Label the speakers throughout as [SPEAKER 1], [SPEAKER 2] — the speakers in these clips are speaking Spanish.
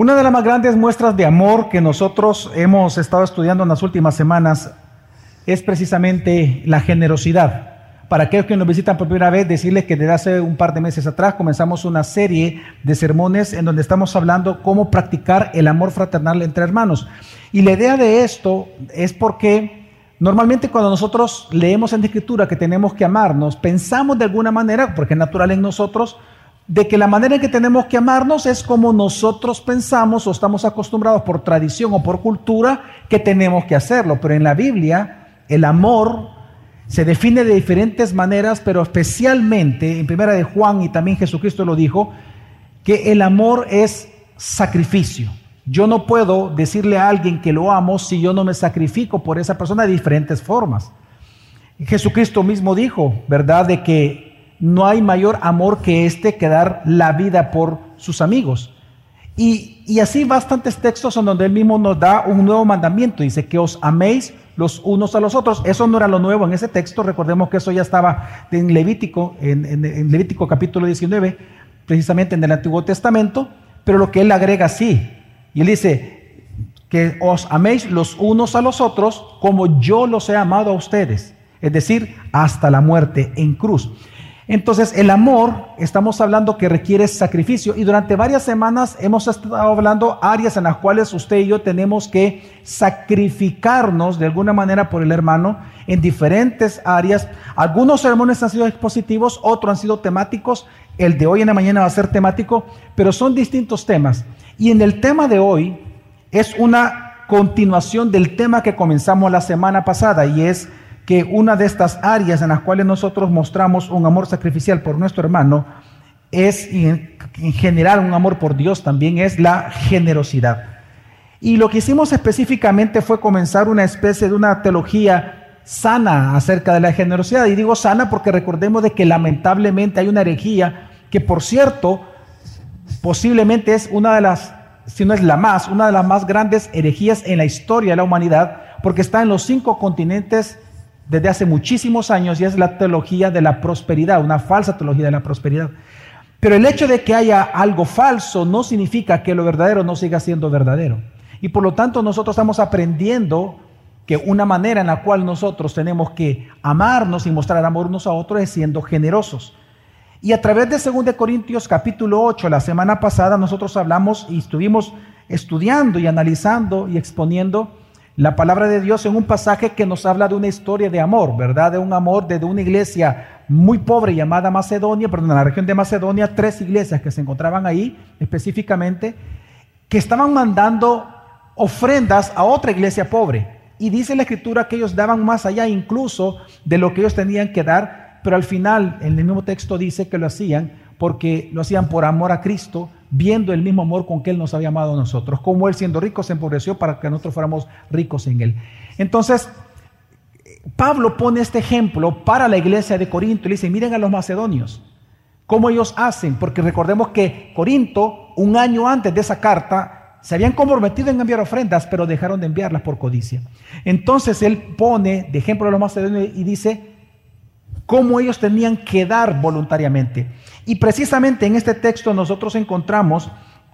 [SPEAKER 1] Una de las más grandes muestras de amor que nosotros hemos estado estudiando en las últimas semanas es precisamente la generosidad. Para aquellos que nos visitan por primera vez, decirles que desde hace un par de meses atrás comenzamos una serie de sermones en donde estamos hablando cómo practicar el amor fraternal entre hermanos. Y la idea de esto es porque normalmente cuando nosotros leemos en la escritura que tenemos que amarnos, pensamos de alguna manera, porque es natural en nosotros, de que la manera en que tenemos que amarnos es como nosotros pensamos o estamos acostumbrados por tradición o por cultura que tenemos que hacerlo. Pero en la Biblia el amor se define de diferentes maneras, pero especialmente en primera de Juan y también Jesucristo lo dijo, que el amor es sacrificio. Yo no puedo decirle a alguien que lo amo si yo no me sacrifico por esa persona de diferentes formas. Jesucristo mismo dijo, ¿verdad?, de que no hay mayor amor que este que dar la vida por sus amigos. Y, así bastantes textos en donde él mismo nos da un nuevo mandamiento. Dice que os améis los unos a los otros. Eso no era lo nuevo en ese texto. Recordemos que eso ya estaba en Levítico, en, en Levítico capítulo 19, precisamente en el Antiguo Testamento. Pero lo que él agrega sí. Y él dice que os améis los unos a los otros como yo los he amado a ustedes. Es decir, hasta la muerte en cruz. Entonces, el amor, estamos hablando que requiere sacrificio y durante varias semanas hemos estado hablando áreas en las cuales usted y yo tenemos que sacrificarnos de alguna manera por el hermano en diferentes áreas. Algunos sermones han sido expositivos, otros han sido temáticos. El de hoy en la mañana va a ser temático, pero son distintos temas. Y en el tema de hoy es una continuación del tema que comenzamos la semana pasada y es que una de estas áreas en las cuales nosotros mostramos un amor sacrificial por nuestro hermano es, en, general, un amor por Dios también es la generosidad. Y lo que hicimos específicamente fue comenzar una especie de una teología sana acerca de la generosidad. Y digo sana porque recordemos de que lamentablemente hay una herejía que, por cierto, posiblemente es una de las, si no es la más, una de las más grandes herejías en la historia de la humanidad, porque está en los cinco continentes desde hace muchísimos años y es la teología de la prosperidad, una falsa teología de la prosperidad. Pero el hecho de que haya algo falso no significa que lo verdadero no siga siendo verdadero. Y por lo tanto nosotros estamos aprendiendo que una manera en la cual nosotros tenemos que amarnos y mostrar amor unos a otros es siendo generosos. Y a través de 2 Corintios capítulo 8, la semana pasada nosotros hablamos y estuvimos estudiando y analizando y exponiendo la palabra de Dios en un pasaje que nos habla de una historia de amor, ¿verdad? De un amor de una iglesia muy pobre llamada Macedonia, perdón, en la región de Macedonia, tres iglesias que se encontraban ahí específicamente, que estaban mandando ofrendas a otra iglesia pobre. Y dice la escritura que ellos daban más allá incluso de lo que ellos tenían que dar, pero al final, en el mismo texto dice que lo hacían porque lo hacían por amor a Cristo, viendo el mismo amor con que Él nos había amado a nosotros, como Él siendo rico se empobreció para que nosotros fuéramos ricos en Él. Entonces, Pablo pone este ejemplo para la iglesia de Corinto y le dice, miren a los macedonios, cómo ellos hacen, porque recordemos que Corinto, un año antes de esa carta, se habían comprometido en enviar ofrendas, pero dejaron de enviarlas por codicia. Entonces él pone de ejemplo a los macedonios y dice cómo ellos tenían que dar voluntariamente. Y precisamente en este texto nosotros encontramos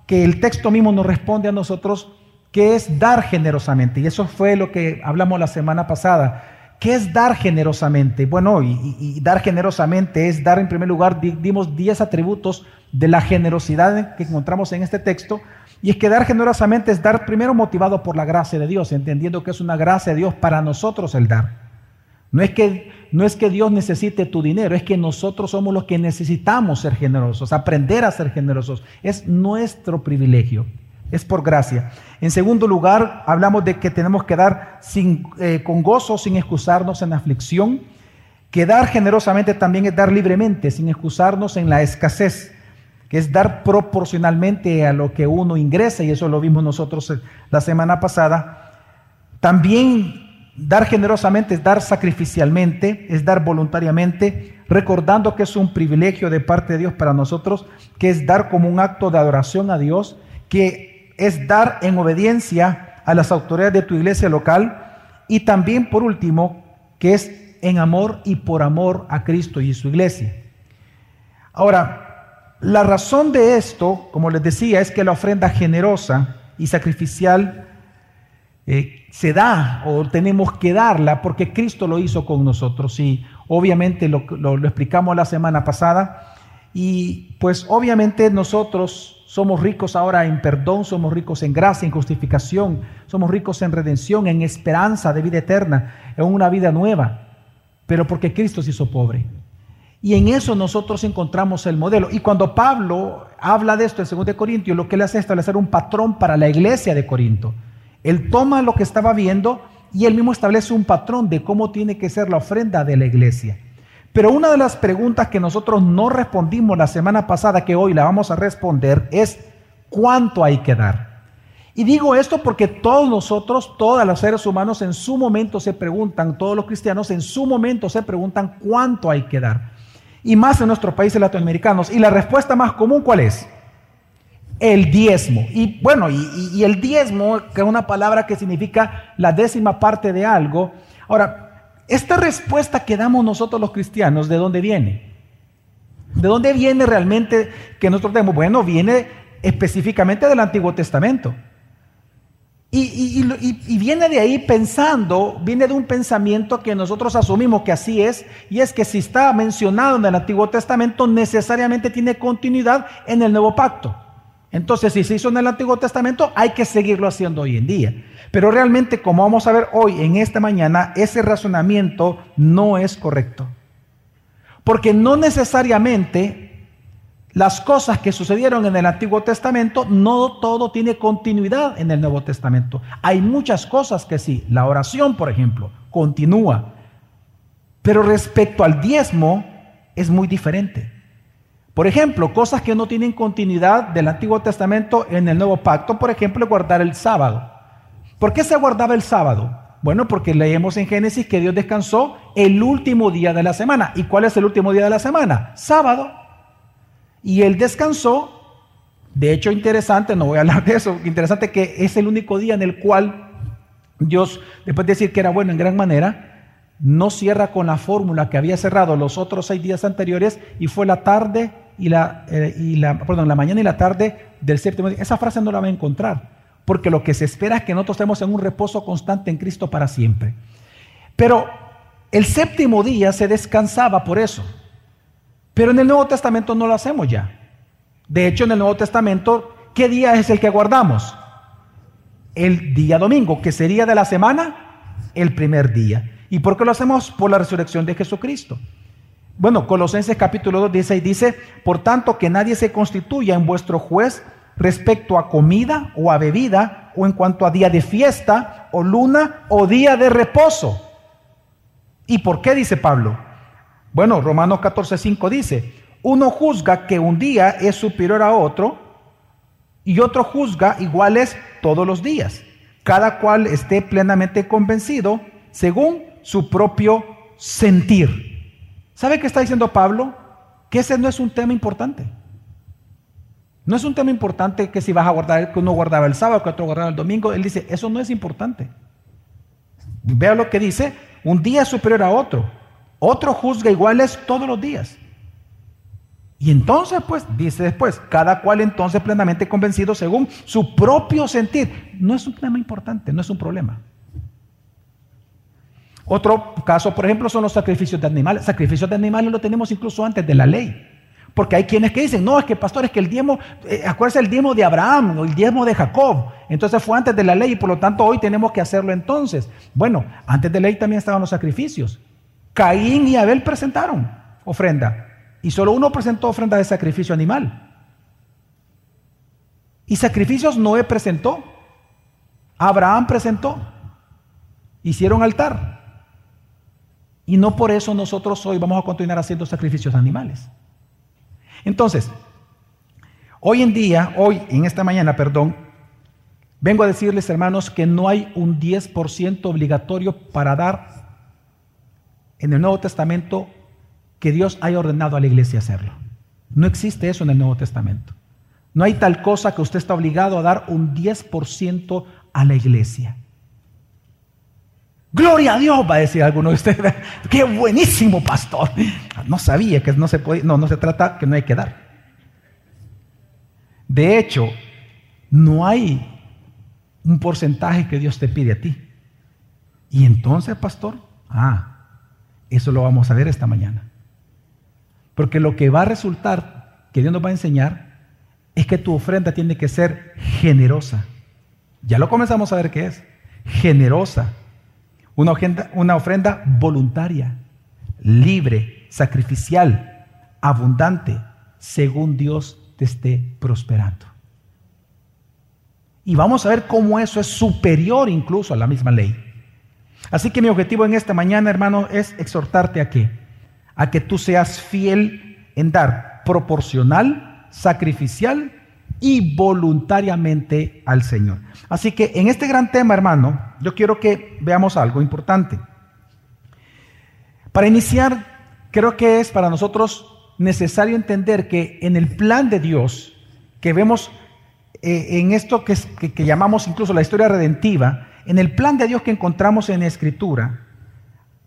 [SPEAKER 1] que el texto mismo nos responde a nosotros que es dar generosamente. Y eso fue lo que hablamos la semana pasada. ¿Qué es dar generosamente? Bueno, y, dar generosamente es dar en primer lugar, dimos 10 atributos de la generosidad que encontramos en este texto. Y es que dar generosamente es dar primero motivado por la gracia de Dios, entendiendo que es una gracia de Dios para nosotros el dar. No es, que, no es que Dios necesite tu dinero, es que nosotros somos los que necesitamos ser generosos, aprender a ser generosos. Es nuestro privilegio, es por gracia. En segundo lugar, hablamos de que tenemos que dar sin, eh, con gozo, sin excusarnos en aflicción. Que dar generosamente también es dar libremente, sin excusarnos en la escasez, que es dar proporcionalmente a lo que uno ingresa, y eso lo vimos nosotros la semana pasada. También Dar generosamente es dar sacrificialmente, es dar voluntariamente, recordando que es un privilegio de parte de Dios para nosotros, que es dar como un acto de adoración a Dios, que es dar en obediencia a las autoridades de tu iglesia local y también, por último, que es en amor y por amor a Cristo y su iglesia. Ahora, la razón de esto, como les decía, es que la ofrenda generosa y sacrificial eh, se da o tenemos que darla porque Cristo lo hizo con nosotros. Y obviamente lo, explicamos la semana pasada. Y pues obviamente nosotros somos ricos ahora en perdón, somos ricos en gracia, en justificación, somos ricos en redención, en esperanza de vida eterna, en una vida nueva, pero porque Cristo se hizo pobre. Y en eso nosotros encontramos el modelo. Y cuando Pablo habla de esto en 2 Corintios, lo que él hace es establecer un patrón para la iglesia de Corinto. Él toma lo que estaba viendo y él mismo establece un patrón de cómo tiene que ser la ofrenda de la iglesia. Pero una de las preguntas que nosotros no respondimos la semana pasada, que hoy la vamos a responder, es ¿cuánto hay que dar? Y digo esto porque todos nosotros, todos los seres humanos en su momento se preguntan, todos los cristianos en su momento se preguntan cuánto hay que dar y más en nuestros países latinoamericanos. Y la respuesta más común, ¿cuál es? El diezmo. Y bueno, y, el diezmo, que es una palabra que significa la décima parte de algo. Ahora, esta respuesta que damos nosotros los cristianos, ¿de dónde viene? ¿De dónde viene realmente que nosotros tenemos? Bueno, viene específicamente del Antiguo Testamento. Y, viene de ahí pensando, viene de un pensamiento que nosotros asumimos que así es, y es que si está mencionado en el Antiguo Testamento, necesariamente tiene continuidad en el Nuevo Pacto. Entonces, si se hizo en el Antiguo Testamento, hay que seguirlo haciendo hoy en día. Pero realmente, como vamos a ver hoy, en esta mañana, ese razonamiento no es correcto. Porque no necesariamente las cosas que sucedieron en el Antiguo Testamento, no todo tiene continuidad en el Nuevo Testamento. Hay muchas cosas que sí. La oración, por ejemplo, continúa. Pero respecto al diezmo, es muy diferente. Por ejemplo, cosas que no tienen continuidad del Antiguo Testamento en el Nuevo Pacto, por ejemplo, guardar el sábado. ¿Por qué se guardaba el sábado? Bueno, porque leemos en Génesis que Dios descansó el último día de la semana. ¿Y cuál es el último día de la semana? Sábado. Y él descansó. De hecho, interesante, no voy a hablar de eso, interesante que es el único día en el cual Dios, después de decir que era bueno en gran manera, no cierra con la fórmula que había cerrado los otros seis días anteriores y fue la tarde y la, eh, y la, perdón, la mañana y la tarde del séptimo día. Esa frase no la va a encontrar, porque lo que se espera es que nosotros estemos en un reposo constante en Cristo para siempre. Pero el séptimo día se descansaba por eso. Pero en el Nuevo Testamento no lo hacemos ya. De hecho, en el Nuevo Testamento, ¿qué día es el que guardamos? El día domingo, que sería de la semana, el primer día. ¿Y por qué lo hacemos? Por la resurrección de Jesucristo. Bueno, Colosenses capítulo 2, 16 dice, por tanto que nadie se constituya en vuestro juez respecto a comida o a bebida o en cuanto a día de fiesta o luna o día de reposo. ¿Y por qué dice Pablo? Bueno, Romanos 14:5 dice, uno juzga que un día es superior a otro y otro juzga iguales todos los días. Cada cual esté plenamente convencido según su propio sentir. ¿Sabe qué está diciendo Pablo? Que ese no es un tema importante. No es un tema importante que si vas a guardar, que uno guardaba el sábado, que otro guardaba el domingo. Él dice, eso no es importante. Vea lo que dice, un día es superior a otro. Otro juzga iguales todos los días. Y entonces, pues, dice después, cada cual entonces plenamente convencido según su propio sentir. No es un tema importante, no es un problema. Otro caso, por ejemplo, son los sacrificios de animales. Sacrificios de animales lo tenemos incluso antes de la ley. Porque hay quienes que dicen, no, es que pastor, es que el diezmo, eh, acuérdense el diezmo de Abraham o el diezmo de Jacob. Entonces fue antes de la ley y por lo tanto hoy tenemos que hacerlo entonces. Bueno, antes de la ley también estaban los sacrificios. Caín y Abel presentaron ofrenda y solo uno presentó ofrenda de sacrificio animal. Y sacrificios Noé presentó, Abraham presentó, hicieron altar. Y no por eso nosotros hoy vamos a continuar haciendo sacrificios animales. Entonces, hoy en día, hoy, en esta mañana, perdón, vengo a decirles, hermanos, que no hay un 10% obligatorio para dar en el Nuevo Testamento que Dios haya ordenado a la iglesia hacerlo. No existe eso en el Nuevo Testamento. No hay tal cosa que usted está obligado a dar un 10% a la iglesia. Gloria a Dios, va a decir alguno de ustedes. Qué buenísimo pastor. No sabía que no se puede, no, no se trata que no hay que dar. De hecho, no hay un porcentaje que Dios te pide a ti. Y entonces, pastor, ah, eso lo vamos a ver esta mañana. Porque lo que va a resultar, que Dios nos va a enseñar, es que tu ofrenda tiene que ser generosa. Ya lo comenzamos a ver qué es. Generosa. Una ofrenda, una ofrenda voluntaria, libre, sacrificial, abundante, según Dios te esté prosperando. Y vamos a ver cómo eso es superior incluso a la misma ley. Así que mi objetivo en esta mañana, hermano, es exhortarte a que, a que tú seas fiel en dar proporcional, sacrificial y voluntariamente al Señor. Así que en este gran tema, hermano, yo quiero que veamos algo importante. Para iniciar, creo que es para nosotros necesario entender que en el plan de Dios, que vemos eh, en esto que, que, llamamos incluso la historia redentiva, en el plan de Dios que encontramos en la Escritura,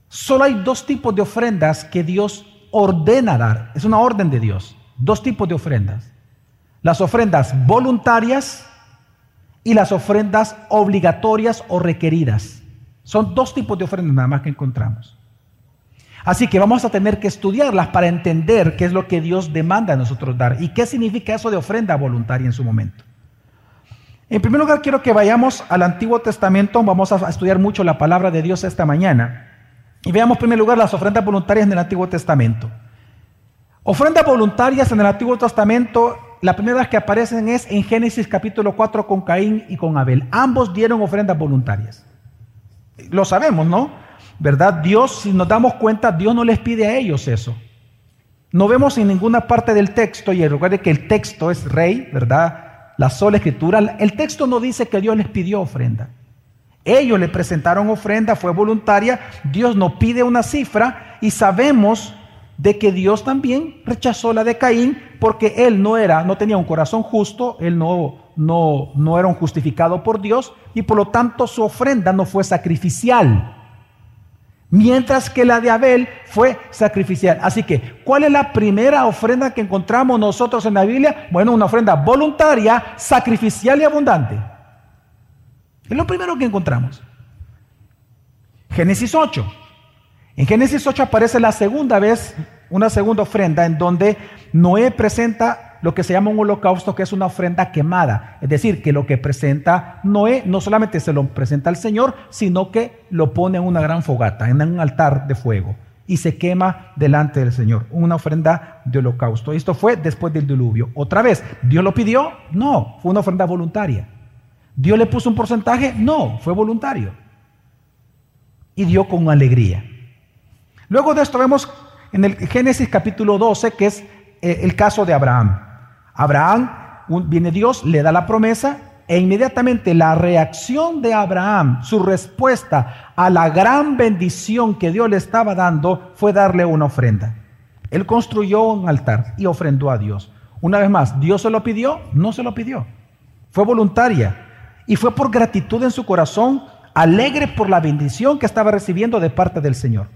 [SPEAKER 1] solo hay dos tipos de ofrendas que Dios ordena dar. Es una orden de Dios. Dos tipos de ofrendas. Las ofrendas voluntarias y las ofrendas obligatorias o requeridas. Son dos tipos de ofrendas nada más que encontramos. Así que vamos a tener que estudiarlas para entender qué es lo que Dios demanda a nosotros dar y qué significa eso de ofrenda voluntaria en su momento. En primer lugar, quiero que vayamos al Antiguo Testamento. Vamos a estudiar mucho la palabra de Dios esta mañana. Y veamos en primer lugar las ofrendas voluntarias en el Antiguo Testamento. Ofrendas voluntarias en el Antiguo Testamento, la primera vez que aparecen es en Génesis capítulo 4 con Caín y con Abel. Ambos dieron ofrendas voluntarias. Lo sabemos, ¿no? ¿Verdad? Dios, si nos damos cuenta, Dios no les pide a ellos eso. No vemos en ninguna parte del texto, y recuerde que el texto es rey, ¿verdad? la sola escritura, el texto no dice que Dios les pidió ofrenda. Ellos le presentaron ofrenda, fue voluntaria, Dios no pide una cifra y sabemos de que Dios también rechazó la de Caín porque él no era, no tenía un corazón justo, él no, no, no era un justificado por Dios y por lo tanto su ofrenda no fue sacrificial mientras que la de Abel fue sacrificial. Así que, ¿cuál es la primera ofrenda que encontramos nosotros en la Biblia? Bueno, una ofrenda voluntaria, sacrificial y abundante. Es lo primero que encontramos. Génesis 8. En Génesis 8 aparece la segunda vez una segunda ofrenda en donde Noé presenta lo que se llama un holocausto, que es una ofrenda quemada. Es decir, que lo que presenta Noé no solamente se lo presenta al Señor, sino que lo pone en una gran fogata, en un altar de fuego, y se quema delante del Señor. Una ofrenda de holocausto. Esto fue después del diluvio. Otra vez, ¿Dios lo pidió? No, fue una ofrenda voluntaria. ¿Dios le puso un porcentaje? No, fue voluntario. Y dio con alegría. Luego de esto vemos en el Génesis capítulo 12, que es eh, el caso de Abraham. Abraham, viene Dios, le da la promesa e inmediatamente la reacción de Abraham, su respuesta a la gran bendición que Dios le estaba dando fue darle una ofrenda. Él construyó un altar y ofrendó a Dios. Una vez más, ¿Dios se lo pidió? No se lo pidió. Fue voluntaria y fue por gratitud en su corazón, alegre por la bendición que estaba recibiendo de parte del Señor.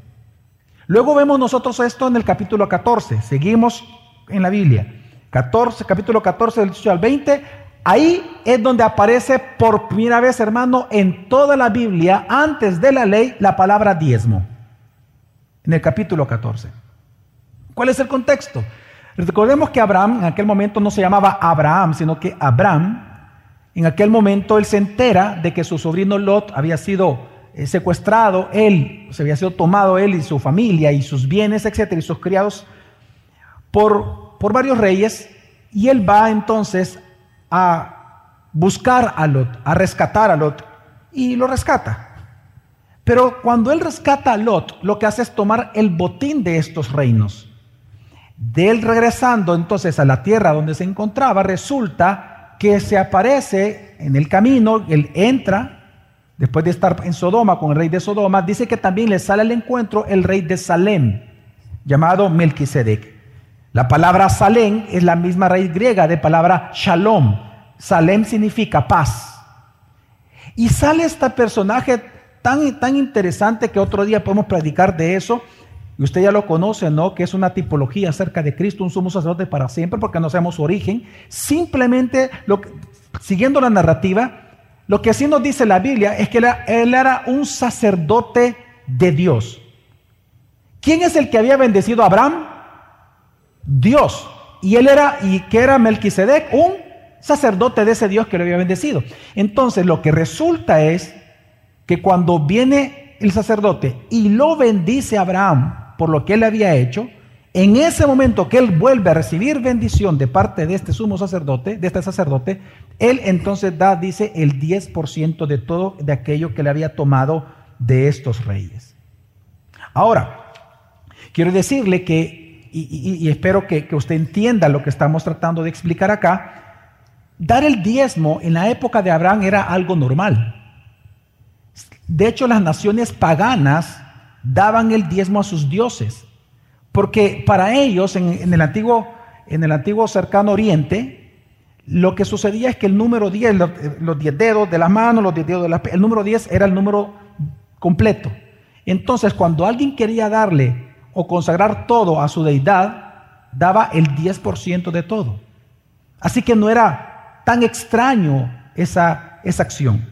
[SPEAKER 1] Luego vemos nosotros esto en el capítulo 14. Seguimos en la Biblia. 14, capítulo 14 del 18 al 20, ahí es donde aparece por primera vez, hermano, en toda la Biblia, antes de la ley, la palabra diezmo. En el capítulo 14. ¿Cuál es el contexto? Recordemos que Abraham en aquel momento no se llamaba Abraham, sino que Abraham, en aquel momento él se entera de que su sobrino Lot había sido secuestrado, él, se había sido tomado él y su familia y sus bienes, etcétera, y sus criados por por varios reyes y él va entonces a buscar a Lot, a rescatar a Lot y lo rescata. Pero cuando él rescata a Lot, lo que hace es tomar el botín de estos reinos. De él regresando entonces a la tierra donde se encontraba, resulta que se aparece en el camino, él entra, después de estar en Sodoma con el rey de Sodoma, dice que también le sale al encuentro el rey de Salem, llamado Melquisedec. La palabra Salem es la misma raíz griega de palabra Shalom. Salem significa paz. Y sale este personaje tan, tan interesante que otro día podemos predicar de eso, y usted ya lo conoce, ¿no? Que es una tipología acerca de Cristo, un sumo sacerdote para siempre, porque no sabemos su origen. Simplemente, lo siguiendo la narrativa, lo que así nos dice la Biblia es que él era un sacerdote de Dios. ¿Quién es el que había bendecido a Abraham? Dios. Y él era, y que era Melquisedec, un sacerdote de ese Dios que lo había bendecido. Entonces, lo que resulta es que cuando viene el sacerdote y lo bendice a Abraham, por lo que él había hecho, en ese momento que él vuelve a recibir bendición de parte de este sumo sacerdote, de este sacerdote, él entonces da, dice, el 10% de todo de aquello que le había tomado de estos reyes. Ahora, quiero decirle que, y, espero que, que usted entienda lo que estamos tratando de explicar acá, dar el diezmo en la época de Abraham era algo normal. De hecho, las naciones paganas daban el diezmo a sus dioses, porque para ellos en, el, antiguo, en el antiguo cercano oriente, lo que sucedía es que el número 10, los 10 dedos de las manos, los 10 dedos de las el número 10 era el número completo. Entonces, cuando alguien quería darle o consagrar todo a su deidad, daba el 10% de todo. Así que no era tan extraño esa, esa acción.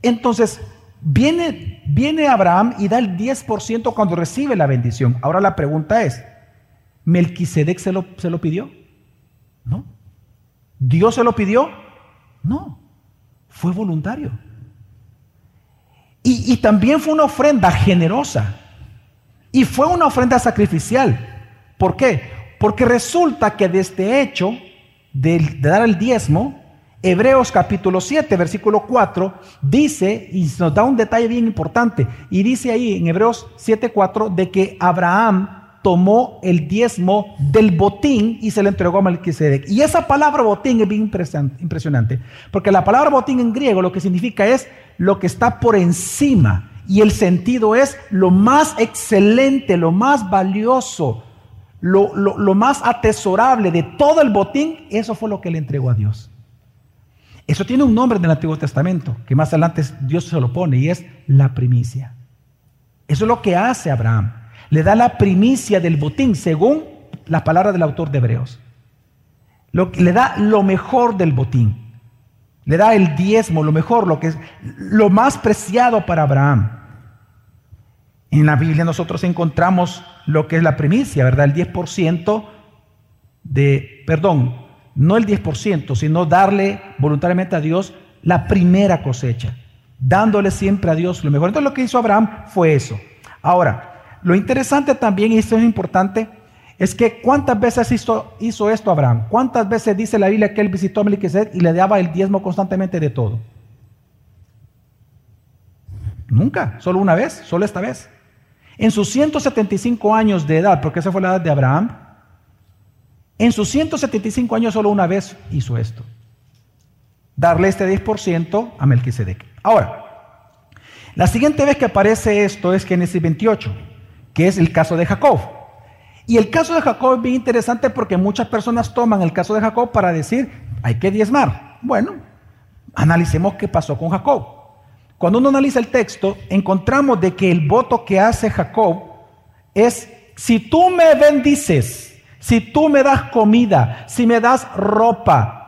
[SPEAKER 1] Entonces, Viene, viene Abraham y da el 10% cuando recibe la bendición. Ahora la pregunta es, ¿Melquisedec se lo, se lo pidió? No. ¿Dios se lo pidió? No. Fue voluntario. Y, y también fue una ofrenda generosa. Y fue una ofrenda sacrificial. ¿Por qué? Porque resulta que de este hecho de, de dar el diezmo, Hebreos capítulo 7, versículo 4, dice, y nos da un detalle bien importante, y dice ahí en Hebreos 7, 4, de que Abraham tomó el diezmo del botín y se le entregó a Melquisedec. Y esa palabra botín es bien impresionante, porque la palabra botín en griego lo que significa es lo que está por encima, y el sentido es lo más excelente, lo más valioso, lo, lo más atesorable de todo el botín, eso fue lo que le entregó a Dios. Eso tiene un nombre en el Antiguo Testamento, que más adelante Dios se lo pone, y es la primicia. Eso es lo que hace Abraham. Le da la primicia del botín, según la palabra del autor de Hebreos. le da lo mejor del botín. Le da el diezmo, lo mejor, lo que es lo más preciado para Abraham. En la Biblia nosotros encontramos lo que es la primicia, ¿verdad? El 10% de, perdón, no el 10%, sino darle voluntariamente a Dios la primera cosecha, dándole siempre a Dios lo mejor. Entonces lo que hizo Abraham fue eso. Ahora, lo interesante también, y esto es importante, es que cuántas veces hizo, hizo esto Abraham, cuántas veces dice la Biblia que él visitó a Melquisedec y le daba el diezmo constantemente de todo. Nunca, solo una vez, solo esta vez. En sus 175 años de edad, porque esa fue la edad de Abraham, en sus 175 años solo una vez hizo esto. Darle este 10% a Melquisedec. Ahora, la siguiente vez que aparece esto es Génesis 28, que es el caso de Jacob. Y el caso de Jacob es bien interesante porque muchas personas toman el caso de Jacob para decir, hay que diezmar. Bueno, analicemos qué pasó con Jacob. Cuando uno analiza el texto, encontramos de que el voto que hace Jacob es, si tú me bendices, si tú me das comida, si me das ropa,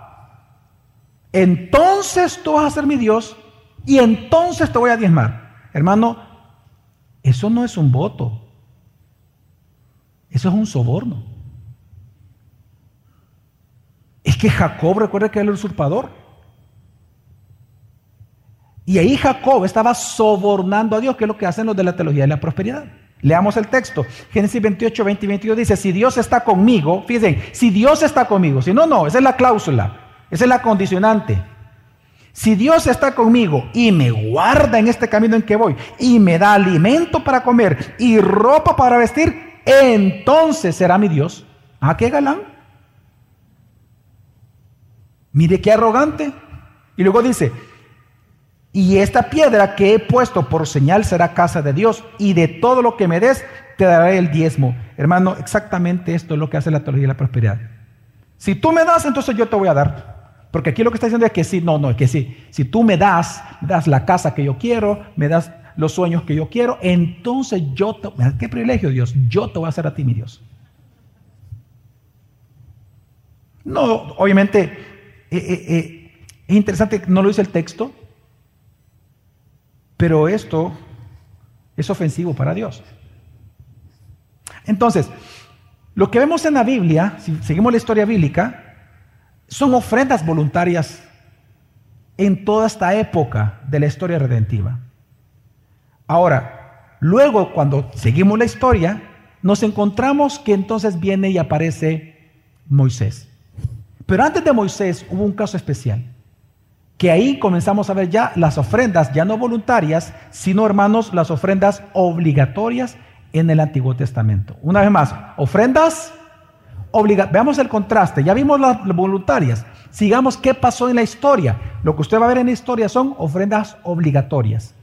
[SPEAKER 1] entonces tú vas a ser mi Dios y entonces te voy a diezmar. Hermano, eso no es un voto. Eso es un soborno. Es que Jacob, recuerda que era el usurpador. Y ahí Jacob estaba sobornando a Dios, que es lo que hacen los de la teología de la prosperidad. Leamos el texto. Génesis 28, 20 y 22 dice, si Dios está conmigo, fíjense, si Dios está conmigo, si no, no, esa es la cláusula, esa es la condicionante. Si Dios está conmigo y me guarda en este camino en que voy y me da alimento para comer y ropa para vestir, entonces será mi Dios. ¿Ah, qué galán? Mire qué arrogante. Y luego dice, y esta piedra que he puesto por señal será casa de Dios, y de todo lo que me des te daré el diezmo. Hermano, exactamente esto es lo que hace la teología de la prosperidad. Si tú me das, entonces yo te voy a dar. Porque aquí lo que está diciendo es que sí, no, no, es que sí. Si tú me das, me das la casa que yo quiero, me das los sueños que yo quiero, entonces yo, te, qué privilegio Dios, yo te voy a hacer a ti mi Dios. No, obviamente, eh, eh, eh, es interesante, no lo dice el texto, pero esto es ofensivo para Dios. Entonces, lo que vemos en la Biblia, si seguimos la historia bíblica, son ofrendas voluntarias en toda esta época de la historia redentiva. Ahora, luego cuando seguimos la historia, nos encontramos que entonces viene y aparece Moisés. Pero antes de Moisés hubo un caso especial que ahí comenzamos a ver ya las ofrendas, ya no voluntarias, sino hermanos, las ofrendas obligatorias en el Antiguo Testamento. Una vez más, ofrendas obligatorias. Veamos el contraste, ya vimos las voluntarias, sigamos qué pasó en la historia. Lo que usted va a ver en la historia son ofrendas obligatorias.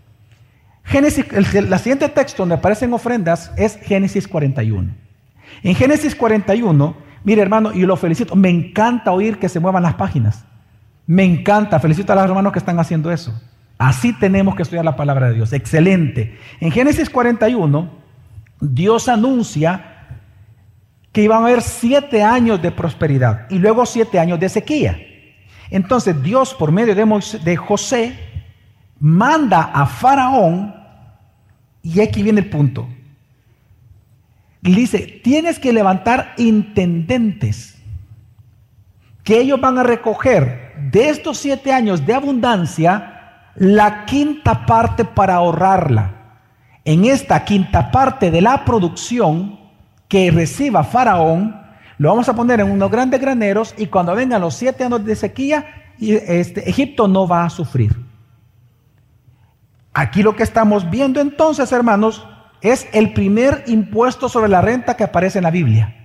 [SPEAKER 1] Génesis, el, la siguiente texto donde aparecen ofrendas es Génesis 41. En Génesis 41, mire hermano, y lo felicito, me encanta oír que se muevan las páginas. Me encanta, felicito a los hermanos que están haciendo eso. Así tenemos que estudiar la palabra de Dios. Excelente. En Génesis 41, Dios anuncia que iban a haber siete años de prosperidad y luego siete años de sequía. Entonces Dios, por medio de, José, manda a Faraón, y aquí viene el punto. Le dice, tienes que levantar intendentes, que ellos van a recoger de estos siete años de abundancia, la quinta parte para ahorrarla. En esta quinta parte de la producción que reciba Faraón, lo vamos a poner en unos grandes graneros y cuando vengan los siete años de sequía, este, Egipto no va a sufrir. Aquí lo que estamos viendo entonces, hermanos, es el primer impuesto sobre la renta que aparece en la Biblia.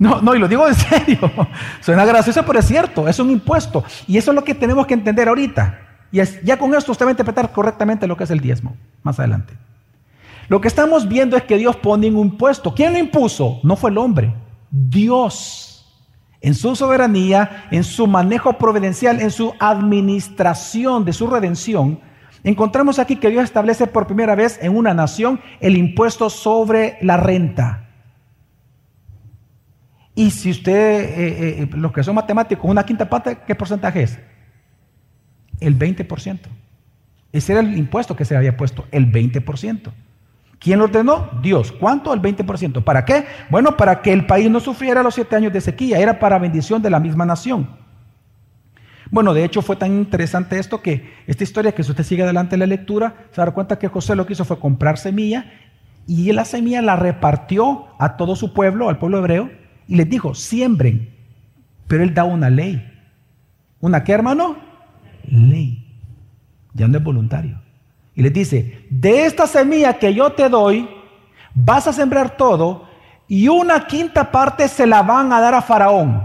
[SPEAKER 1] No, no, y lo digo en serio. Suena gracioso, pero es cierto, es un impuesto. Y eso es lo que tenemos que entender ahorita. Y ya con esto usted va a interpretar correctamente lo que es el diezmo más adelante. Lo que estamos viendo es que Dios pone un impuesto. ¿Quién lo impuso? No fue el hombre, Dios. En su soberanía, en su manejo providencial, en su administración de su redención, encontramos aquí que Dios establece por primera vez en una nación el impuesto sobre la renta. Y si usted, eh, eh, los que son matemáticos, una quinta parte, ¿qué porcentaje es? El 20%. Ese era el impuesto que se había puesto, el 20%. ¿Quién lo ordenó? Dios. ¿Cuánto? El 20%. ¿Para qué? Bueno, para que el país no sufriera los siete años de sequía. Era para bendición de la misma nación. Bueno, de hecho fue tan interesante esto que esta historia que si usted sigue adelante en la lectura, se da cuenta que José lo que hizo fue comprar semilla y la semilla la repartió a todo su pueblo, al pueblo hebreo, y les dijo, siembren. Pero él da una ley. ¿Una qué, hermano? Ley. Ya no es voluntario. Y les dice, de esta semilla que yo te doy, vas a sembrar todo y una quinta parte se la van a dar a Faraón.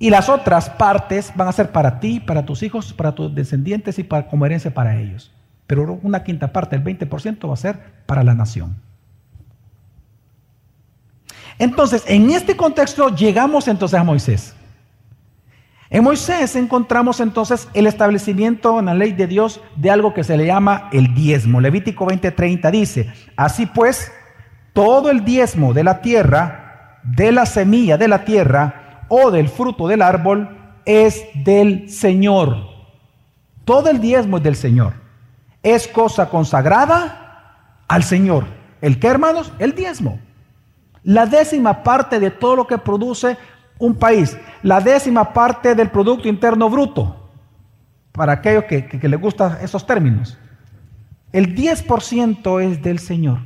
[SPEAKER 1] Y las otras partes van a ser para ti, para tus hijos, para tus descendientes y para, como herencia para ellos. Pero una quinta parte, el 20%, va a ser para la nación. Entonces, en este contexto llegamos entonces a Moisés. En Moisés encontramos entonces el establecimiento en la ley de Dios de algo que se le llama el diezmo. Levítico 20:30 dice, así pues, todo el diezmo de la tierra, de la semilla de la tierra o del fruto del árbol, es del Señor. Todo el diezmo es del Señor. Es cosa consagrada al Señor. ¿El qué, hermanos? El diezmo. La décima parte de todo lo que produce un país, la décima parte del Producto Interno Bruto, para aquellos que, les gustan esos términos. El 10% es del Señor.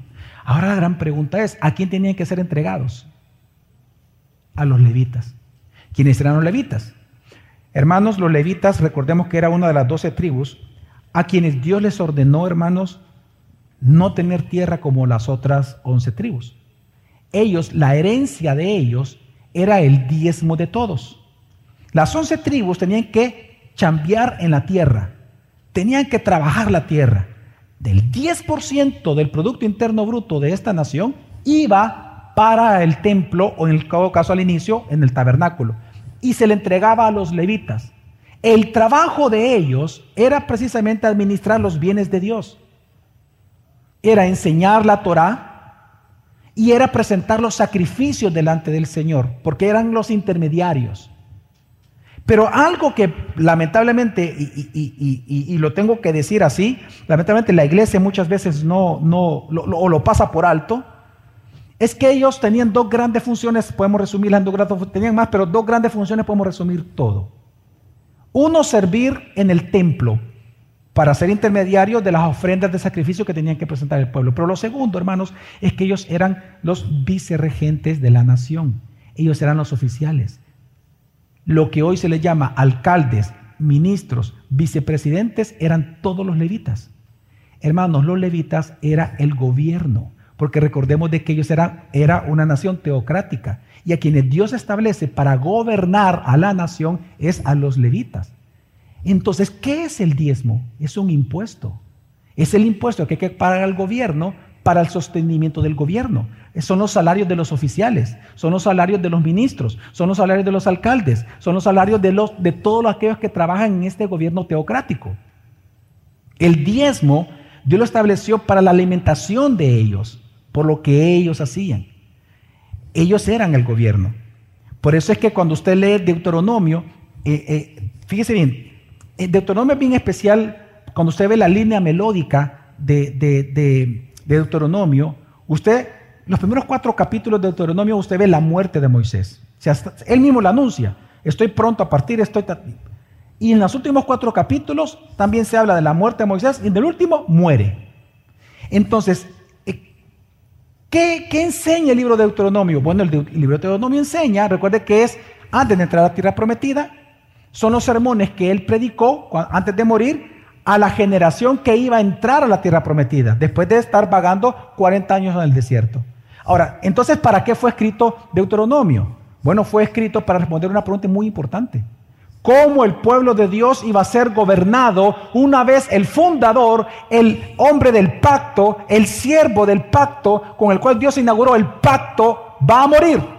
[SPEAKER 1] Ahora la gran pregunta es, ¿a quién tenían que ser entregados? A los levitas. ¿Quiénes eran los levitas? Hermanos, los levitas, recordemos que era una de las doce tribus, a quienes Dios les ordenó, hermanos, no tener tierra como las otras once tribus ellos, la herencia de ellos era el diezmo de todos. Las once tribus tenían que chambear en la tierra, tenían que trabajar la tierra. Del 10% del Producto Interno Bruto de esta nación iba para el templo, o en el caso al inicio, en el tabernáculo, y se le entregaba a los levitas. El trabajo de ellos era precisamente administrar los bienes de Dios. era enseñar la Torá y era presentar los sacrificios delante del Señor, porque eran los intermediarios. Pero algo que lamentablemente, y, lo tengo que decir así, lamentablemente la iglesia muchas veces no, no lo, lo pasa por alto, es que ellos tenían dos grandes funciones, podemos resumirlas en dos grandes funciones, tenían más, pero dos grandes funciones podemos resumir todo. Uno, servir en el templo para ser intermediarios de las ofrendas de sacrificio que tenían que presentar el pueblo. Pero lo segundo, hermanos, es que ellos eran los vicerregentes de la nación. Ellos eran los oficiales. Lo que hoy se les llama alcaldes, ministros, vicepresidentes, eran todos los levitas. Hermanos, los levitas era el gobierno, porque recordemos de que ellos eran era una nación teocrática y a quienes Dios establece para gobernar a la nación es a los levitas. Entonces, ¿qué es el diezmo? Es un impuesto. Es el impuesto que hay que pagar al gobierno para el sostenimiento del gobierno. Son los salarios de los oficiales, son los salarios de los ministros, son los salarios de los alcaldes, son los salarios de, los, de todos aquellos que trabajan en este gobierno teocrático. El diezmo Dios lo estableció para la alimentación de ellos, por lo que ellos hacían. Ellos eran el gobierno. Por eso es que cuando usted lee Deuteronomio, eh, eh, fíjese bien, Deuteronomio es bien especial cuando usted ve la línea melódica de, Deuteronomio, usted, los primeros cuatro capítulos de Deuteronomio, usted ve la muerte de Moisés. él mismo la anuncia, estoy pronto a partir, estoy... Y en los últimos cuatro capítulos también se habla de la muerte de Moisés y en el último muere. Entonces, ¿Qué, enseña el libro de Deuteronomio? Bueno, el, libro de Deuteronomio enseña, recuerde que es antes de entrar a la tierra prometida, son los sermones que él predicó antes de morir a la generación que iba a entrar a la tierra prometida, después de estar vagando 40 años en el desierto. Ahora, entonces, ¿para qué fue escrito Deuteronomio? Bueno, fue escrito para responder una pregunta muy importante cómo el pueblo de Dios iba a ser gobernado una vez el fundador, el hombre del pacto, el siervo del pacto con el cual Dios inauguró el pacto, va a morir.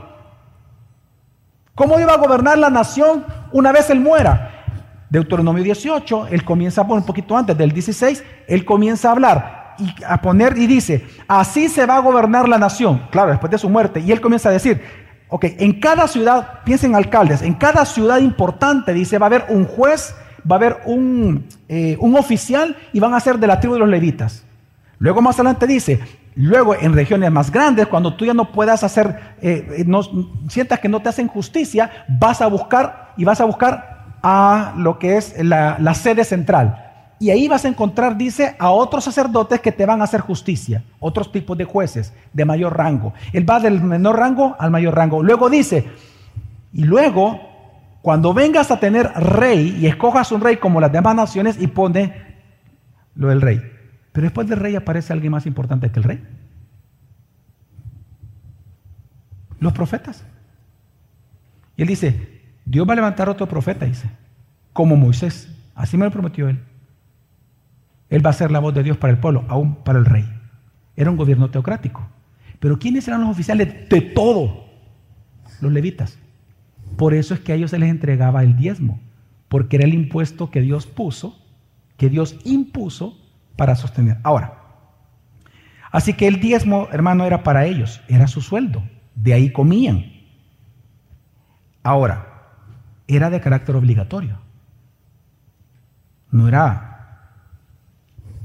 [SPEAKER 1] ¿Cómo iba a gobernar la nación una vez él muera? Deuteronomio 18, él comienza a poner un poquito antes del 16, él comienza a hablar y a poner y dice, así se va a gobernar la nación, claro, después de su muerte, y él comienza a decir, Ok, en cada ciudad, piensen alcaldes, en cada ciudad importante, dice, va a haber un juez, va a haber un, eh, un oficial y van a ser de la tribu de los levitas. Luego más adelante dice, luego en regiones más grandes, cuando tú ya no puedas hacer, eh, no, sientas que no te hacen justicia, vas a buscar y vas a buscar a lo que es la, la sede central. Y ahí vas a encontrar, dice, a otros sacerdotes que te van a hacer justicia, otros tipos de jueces de mayor rango. Él va del menor rango al mayor rango. Luego dice, y luego, cuando vengas a tener rey y escojas un rey como las demás naciones y pone lo del rey. Pero después del rey aparece alguien más importante que el rey. Los profetas. Y él dice, Dios va a levantar otro profeta, dice, como Moisés. Así me lo prometió él. Él va a ser la voz de Dios para el pueblo, aún para el rey. Era un gobierno teocrático. Pero ¿quiénes eran los oficiales de todo? Los levitas. Por eso es que a ellos se les entregaba el diezmo, porque era el impuesto que Dios puso, que Dios impuso para sostener. Ahora, así que el diezmo, hermano, era para ellos, era su sueldo, de ahí comían. Ahora, era de carácter obligatorio. No era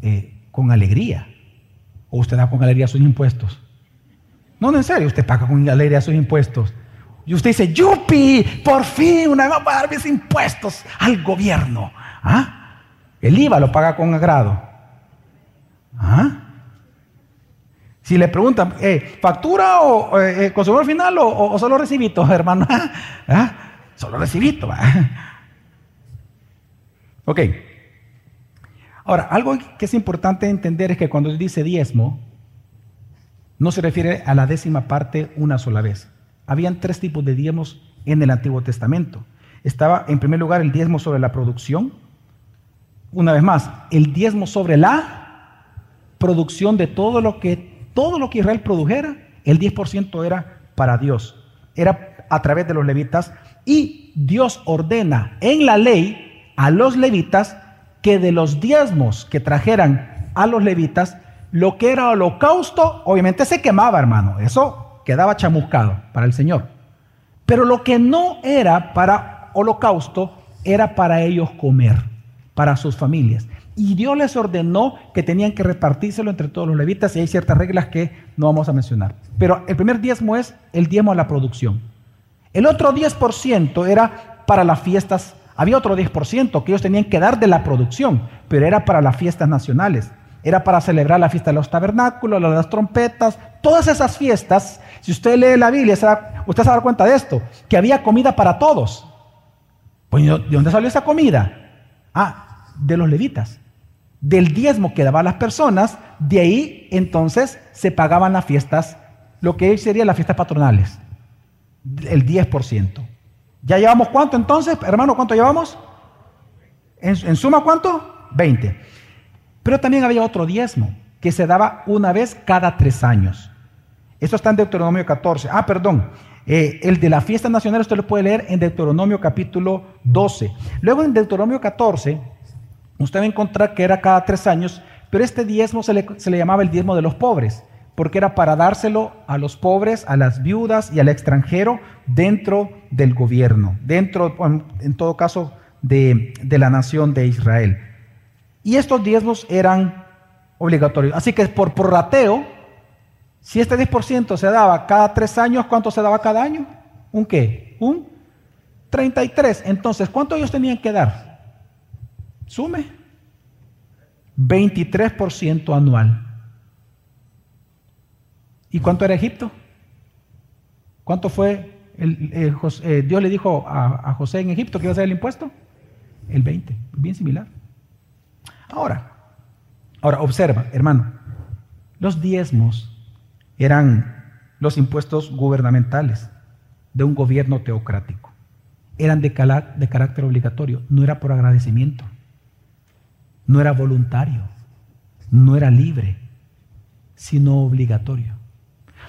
[SPEAKER 1] eh, con alegría. O usted da con alegría sus impuestos. No, no, en serio, usted paga con alegría sus impuestos. Y usted dice, ¡yupi! Por fin una vez a mis impuestos al gobierno. ¿Ah? El IVA lo paga con agrado. Si le preguntan, eh, ¿factura o eh, consumidor final o, solo recibito, hermano? ¿Ah? Solo recibito. ok. Ahora, algo que es importante entender es que cuando dice diezmo, no se refiere a la décima parte una sola vez. Habían tres tipos de diezmos en el Antiguo Testamento. Estaba, en primer lugar, el diezmo sobre la producción. Una vez más, el diezmo sobre la producción de todo lo que, todo lo que Israel produjera, el 10% era para Dios. Era a través de los levitas. Y Dios ordena en la ley a los levitas que de los diezmos que trajeran a los levitas, Lo que era holocausto, obviamente se quemaba, hermano. Eso quedaba chamuscado para el Señor. Pero lo que no era para holocausto, era para ellos comer, para sus familias. Y Dios les ordenó que tenían que repartírselo entre todos los levitas y hay ciertas reglas que no vamos a mencionar. Pero el primer diezmo es el diezmo a la producción. El otro 10% era para las fiestas. Había otro 10% que ellos tenían que dar de la producción, pero era para las fiestas nacionales. Era para celebrar la fiesta de los tabernáculos, las trompetas, todas esas fiestas. Si usted lee la Biblia, usted se va cuenta de esto, que había comida para todos. Pues, ¿de dónde salió esa comida? Ah, de los levitas. Del diezmo que daban las personas, de ahí entonces se pagaban las fiestas, lo que hoy serían las fiestas patronales. El 10%. ¿Ya llevamos cuánto entonces, hermano? ¿Cuánto llevamos? En, suma, ¿cuánto? 20. Pero también había otro diezmo que se daba una vez cada tres años. Esto está en Deuteronomio 14. Ah, perdón. Eh, el de la fiesta nacional usted lo puede leer en Deuteronomio capítulo 12. Luego en Deuteronomio 14, usted va a encontrar que era cada tres años, pero este diezmo se le, llamaba el diezmo de los pobres, porque era para dárselo a los pobres, a las viudas y al extranjero dentro del gobierno, dentro, en todo caso, de, de la nación de Israel. Y estos diezmos eran obligatorios. Así que por prorrateo, si este 10% se daba cada tres años, ¿cuánto se daba cada año? ¿Un qué? Un 33. Entonces, ¿cuánto ellos tenían que dar? Sume. 23% anual. ¿Y cuánto era Egipto? ¿Cuánto fue? El, eh, Dios le dijo a, José en Egipto que iba a ser el impuesto. El 20. Bien similar. Ahora, ahora observa, hermano. Los diezmos eran los impuestos gubernamentales de un gobierno teocrático. Eran de carácter obligatorio, no era por agradecimiento, no era voluntario, no era libre, sino obligatorio.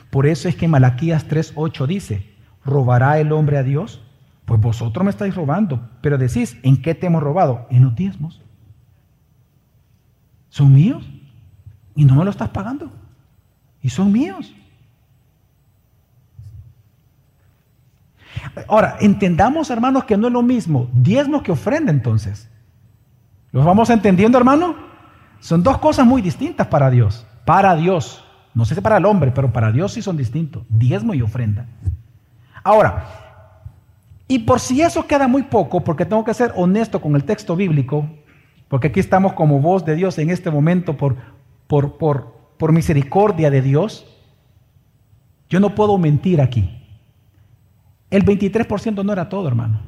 [SPEAKER 1] Por eso es que Malaquías 3:8 dice, ¿robará el hombre a Dios? Pues vosotros me estáis robando, pero decís, ¿en qué te hemos robado? En los diezmos. ¿Son míos? Y no me lo estás pagando y son míos. Ahora, entendamos, hermanos, que no es lo mismo diezmo que ofrenda entonces. ¿Los vamos entendiendo, hermano? Son dos cosas muy distintas para Dios. Para Dios. No sé si para el hombre, pero para Dios sí son distintos. Diezmo y ofrenda. Ahora, y por si eso queda muy poco, porque tengo que ser honesto con el texto bíblico, porque aquí estamos como voz de Dios en este momento por, por, por por misericordia de Dios, yo no puedo mentir aquí. El 23% no era todo, hermano.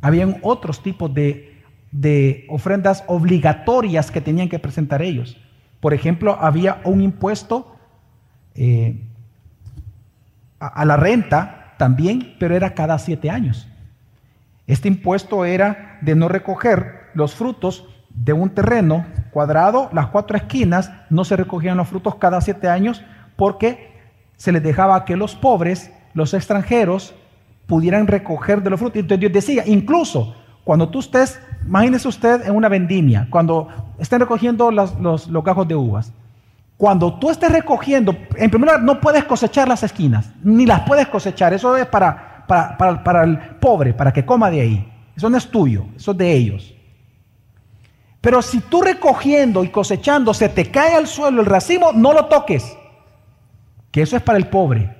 [SPEAKER 1] Habían otros tipos de, de ofrendas obligatorias que tenían que presentar ellos. Por ejemplo, había un impuesto eh, a, a la renta también, pero era cada siete años. Este impuesto era de no recoger los frutos de un terreno cuadrado, las cuatro esquinas, no se recogían los frutos cada siete años porque se les dejaba que los pobres, los extranjeros, pudieran recoger de los frutos. Entonces Dios decía, incluso cuando tú estés, imagínese usted en una vendimia, cuando estén recogiendo los, los, gajos de uvas, cuando tú estés recogiendo, en primer lugar, no puedes cosechar las esquinas, ni las puedes cosechar, eso es para, para, para, para el pobre, para que coma de ahí. Eso no es tuyo, eso es de ellos. Pero si tú recogiendo y cosechando se te cae al suelo el racimo, no lo toques. Que eso es para el pobre.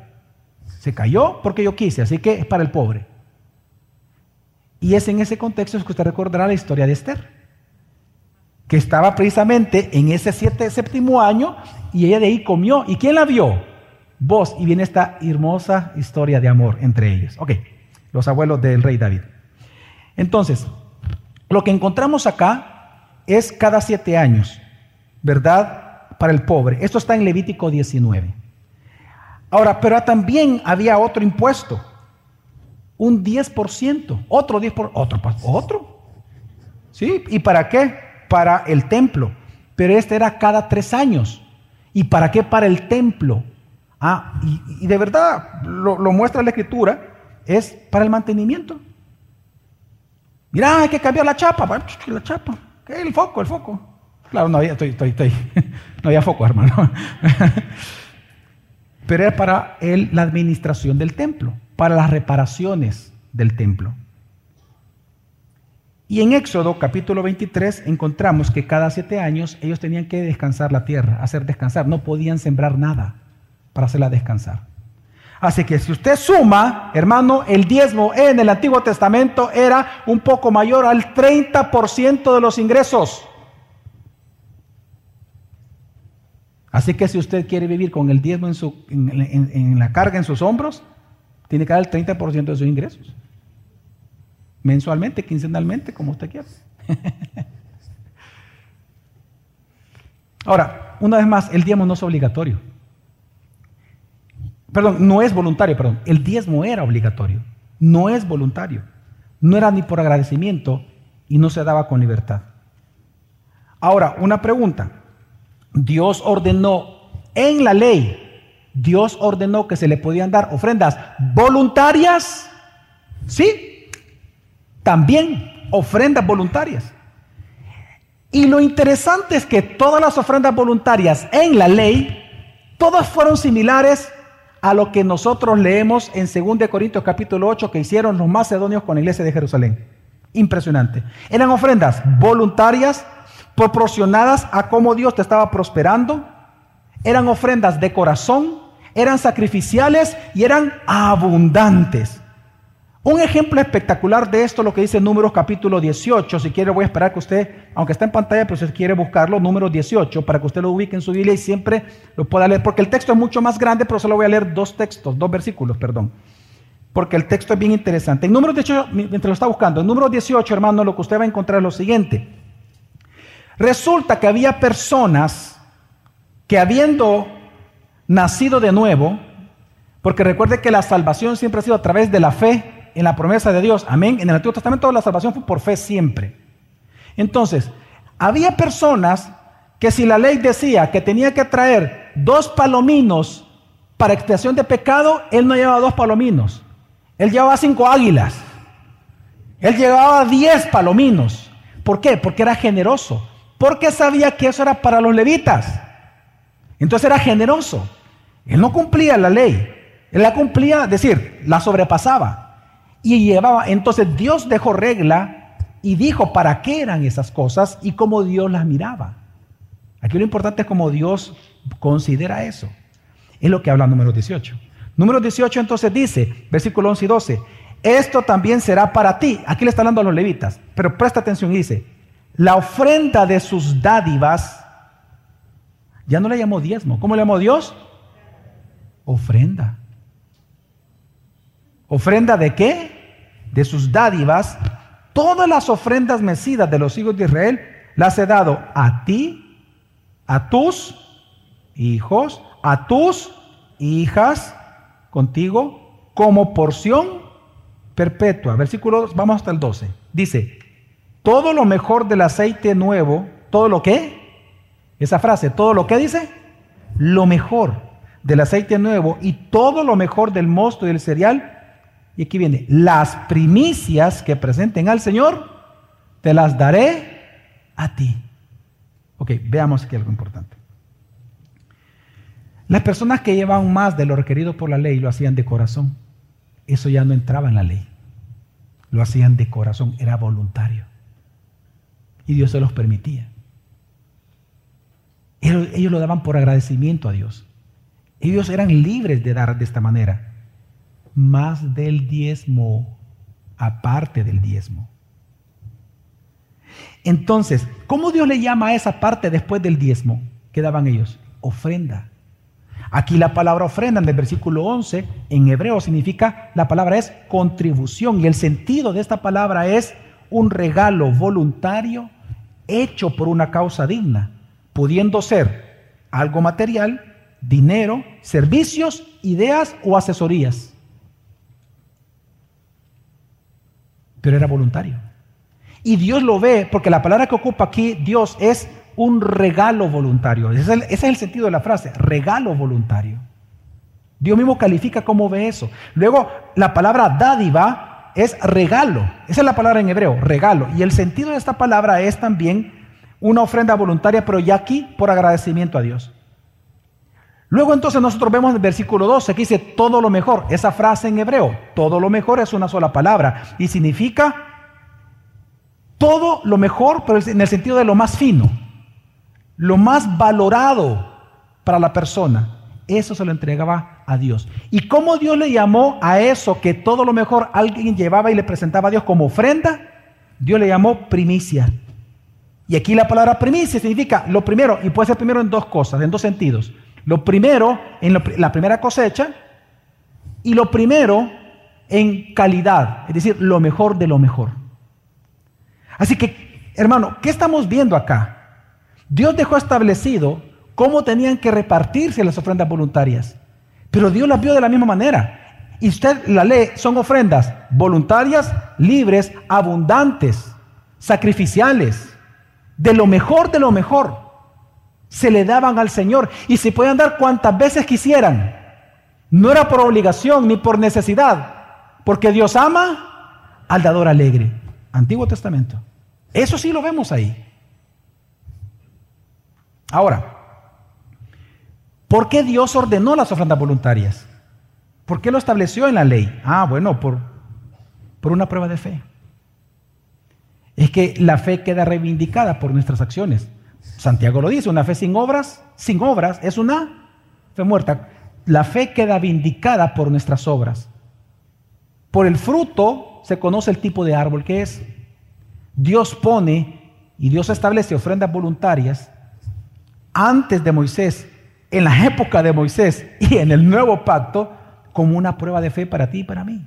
[SPEAKER 1] Se cayó porque yo quise, así que es para el pobre. Y es en ese contexto que usted recordará la historia de Esther, que estaba precisamente en ese siete, séptimo año y ella de ahí comió. ¿Y quién la vio? Vos. Y viene esta hermosa historia de amor entre ellos. Ok, los abuelos del rey David. Entonces, lo que encontramos acá es cada siete años, ¿verdad? Para el pobre. Esto está en Levítico 19. Ahora, pero también había otro impuesto, un 10%, otro 10%, otro, otro. ¿Sí? ¿Y para qué? Para el templo. Pero este era cada tres años. ¿Y para qué? Para el templo. Ah, y, de verdad lo, muestra la escritura, es para el mantenimiento. Mira, hay que cambiar la chapa. La chapa. El foco, el foco. Claro, no, estoy, estoy, estoy, no había foco, hermano. Pero era para él la administración del templo, para las reparaciones del templo. Y en Éxodo capítulo 23 encontramos que cada siete años ellos tenían que descansar la tierra, hacer descansar. No podían sembrar nada para hacerla descansar. Así que si usted suma, hermano, el diezmo en el Antiguo Testamento era un poco mayor al 30% de los ingresos. Así que si usted quiere vivir con el diezmo en, su, en, la carga en sus hombros, tiene que dar el 30% de sus ingresos. Mensualmente, quincenalmente, como usted quiera. Ahora, una vez más, el diezmo no es obligatorio. Perdón, no es voluntario, perdón. El diezmo era obligatorio. No es voluntario. No era ni por agradecimiento y no se daba con libertad. Ahora, una pregunta. Dios ordenó en la ley, Dios ordenó que se le podían dar ofrendas voluntarias. Sí, también ofrendas voluntarias. Y lo interesante es que todas las ofrendas voluntarias en la ley, todas fueron similares a lo que nosotros leemos en 2 Corintios capítulo 8 que hicieron los macedonios con la iglesia de Jerusalén. Impresionante. Eran ofrendas voluntarias proporcionadas a cómo Dios te estaba prosperando, eran ofrendas de corazón, eran sacrificiales y eran abundantes. Un ejemplo espectacular de esto, lo que dice Números capítulo 18, si quiere voy a esperar que usted, aunque está en pantalla, pero si quiere buscarlo, Números 18, para que usted lo ubique en su Biblia y siempre lo pueda leer, porque el texto es mucho más grande, pero solo voy a leer dos textos, dos versículos, perdón, porque el texto es bien interesante. En Números 18, mientras lo está buscando, en Números 18, hermano, lo que usted va a encontrar es lo siguiente. Resulta que había personas que habiendo nacido de nuevo, porque recuerde que la salvación siempre ha sido a través de la fe en la promesa de Dios. Amén. En el Antiguo Testamento la salvación fue por fe siempre. Entonces, había personas que si la ley decía que tenía que traer dos palominos para expiación de pecado, él no llevaba dos palominos. Él llevaba cinco águilas. Él llevaba diez palominos. ¿Por qué? Porque era generoso porque sabía que eso era para los levitas. Entonces era generoso. Él no cumplía la ley. Él la cumplía, es decir, la sobrepasaba. Y llevaba, entonces Dios dejó regla y dijo para qué eran esas cosas y cómo Dios las miraba. Aquí lo importante es cómo Dios considera eso. Es lo que habla número 18. Número 18 entonces dice, versículo 11 y 12, esto también será para ti. Aquí le está hablando a los levitas, pero presta atención y dice, la ofrenda de sus dádivas, ya no le llamó diezmo. ¿Cómo le llamó Dios? Ofrenda. ¿Ofrenda de qué? De sus dádivas. Todas las ofrendas mecidas de los hijos de Israel las he dado a ti, a tus hijos, a tus hijas, contigo, como porción perpetua. Versículos, vamos hasta el 12. Dice, todo lo mejor del aceite nuevo, todo lo que, esa frase, todo lo que dice, lo mejor del aceite nuevo y todo lo mejor del mosto y del cereal. Y aquí viene, las primicias que presenten al Señor, te las daré a ti. Ok, veamos aquí algo importante. Las personas que llevaban más de lo requerido por la ley lo hacían de corazón. Eso ya no entraba en la ley. Lo hacían de corazón, era voluntario. Y Dios se los permitía. Ellos, lo daban por agradecimiento a Dios. Ellos eran libres de dar de esta manera. Más del diezmo, aparte del diezmo. Entonces, ¿cómo Dios le llama a esa parte después del diezmo que daban ellos? Ofrenda. Aquí la palabra ofrenda en el versículo 11 en hebreo significa, la palabra es contribución y el sentido de esta palabra es un regalo voluntario hecho por una causa digna, pudiendo ser algo material, dinero, servicios, ideas o asesorías. Pero era voluntario. Y Dios lo ve, porque la palabra que ocupa aquí Dios es un regalo voluntario. Ese es el, sentido de la frase, regalo voluntario. Dios mismo califica cómo ve eso. Luego, la palabra dádiva es regalo. Esa es la palabra en hebreo, regalo. Y el sentido de esta palabra es también una ofrenda voluntaria, pero ya aquí por agradecimiento a Dios. Luego entonces nosotros vemos en el versículo 12 que dice todo lo mejor. Esa frase en hebreo, todo lo mejor es una sola palabra y significa todo lo mejor, pero en el sentido de lo más fino, lo más valorado para la persona. Eso se lo entregaba a Dios. ¿Y cómo Dios le llamó a eso que todo lo mejor alguien llevaba y le presentaba a Dios como ofrenda? Dios le llamó primicia. Y aquí la palabra primicia significa lo primero, y puede ser primero en dos cosas, en dos sentidos. Lo primero en la primera cosecha y lo primero en calidad, es decir, lo mejor de lo mejor. Así que, hermano, ¿qué estamos viendo acá? Dios dejó establecido cómo tenían que repartirse las ofrendas voluntarias, pero Dios las vio de la misma manera. Y usted la lee, son ofrendas voluntarias, libres, abundantes, sacrificiales, de lo mejor de lo mejor se le daban al Señor y se podían dar cuantas veces quisieran. No era por obligación ni por necesidad, porque Dios ama al dador alegre. Antiguo Testamento. Eso sí lo vemos ahí. Ahora, ¿por qué Dios ordenó las ofrendas voluntarias? ¿Por qué lo estableció en la ley? Ah, bueno, por, por una prueba de fe. Es que la fe queda reivindicada por nuestras acciones. Santiago lo dice, una fe sin obras, sin obras es una fe muerta. La fe queda vindicada por nuestras obras. Por el fruto se conoce el tipo de árbol que es. Dios pone y Dios establece ofrendas voluntarias antes de Moisés, en la época de Moisés y en el nuevo pacto, como una prueba de fe para ti y para mí.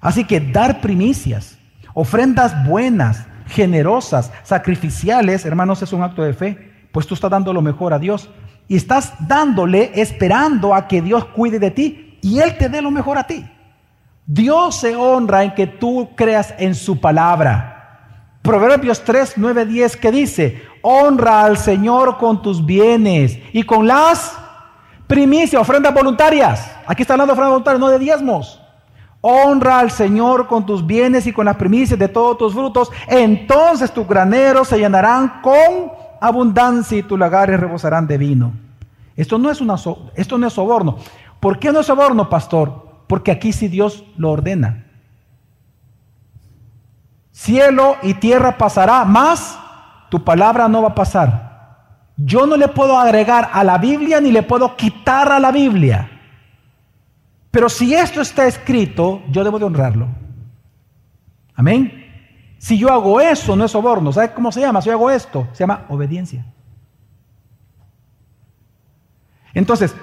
[SPEAKER 1] Así que dar primicias, ofrendas buenas, generosas, sacrificiales, hermanos, es un acto de fe, pues tú estás dando lo mejor a Dios y estás dándole esperando a que Dios cuide de ti y Él te dé lo mejor a ti. Dios se honra en que tú creas en su palabra. Proverbios 3, 9, 10 que dice, honra al Señor con tus bienes y con las primicias, ofrendas voluntarias. Aquí está hablando de ofrendas voluntarias, no de diezmos. Honra al Señor con tus bienes y con las primicias de todos tus frutos. Entonces tus graneros se llenarán con abundancia y tus lagares rebosarán de vino. Esto no es, esto no es soborno. ¿Por qué no es soborno, pastor? Porque aquí sí Dios lo ordena. Cielo y tierra pasará, más tu palabra no va a pasar. Yo no le puedo agregar a la Biblia ni le puedo quitar a la Biblia. Pero si esto está escrito, yo debo de honrarlo. Amén. Si yo hago eso, no es soborno. ¿Sabe cómo se llama? Si yo hago esto, se llama obediencia. Entonces,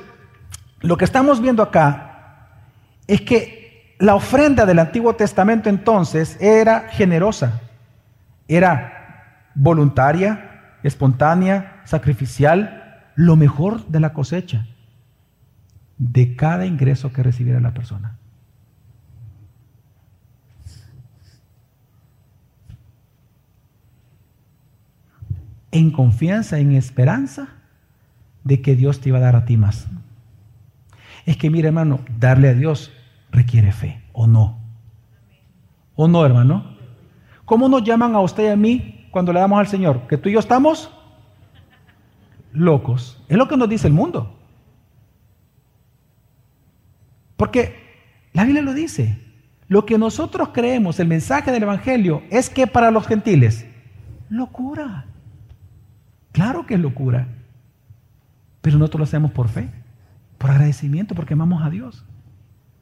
[SPEAKER 1] lo que estamos viendo acá es que la ofrenda del Antiguo Testamento entonces era generosa, era voluntaria, espontánea, sacrificial, lo mejor de la cosecha de cada ingreso que recibiera la persona. En confianza, en esperanza de que Dios te iba a dar a ti más. Es que, mire, hermano, darle a Dios requiere fe, ¿o no? ¿O no, hermano? ¿Cómo nos llaman a usted y a mí cuando le damos al Señor? Que tú y yo estamos locos. Es lo que nos dice el mundo. Porque la Biblia lo dice. Lo que nosotros creemos, el mensaje del Evangelio, es que para los gentiles, locura. Claro que es locura. Pero nosotros lo hacemos por fe, por agradecimiento, porque amamos a Dios,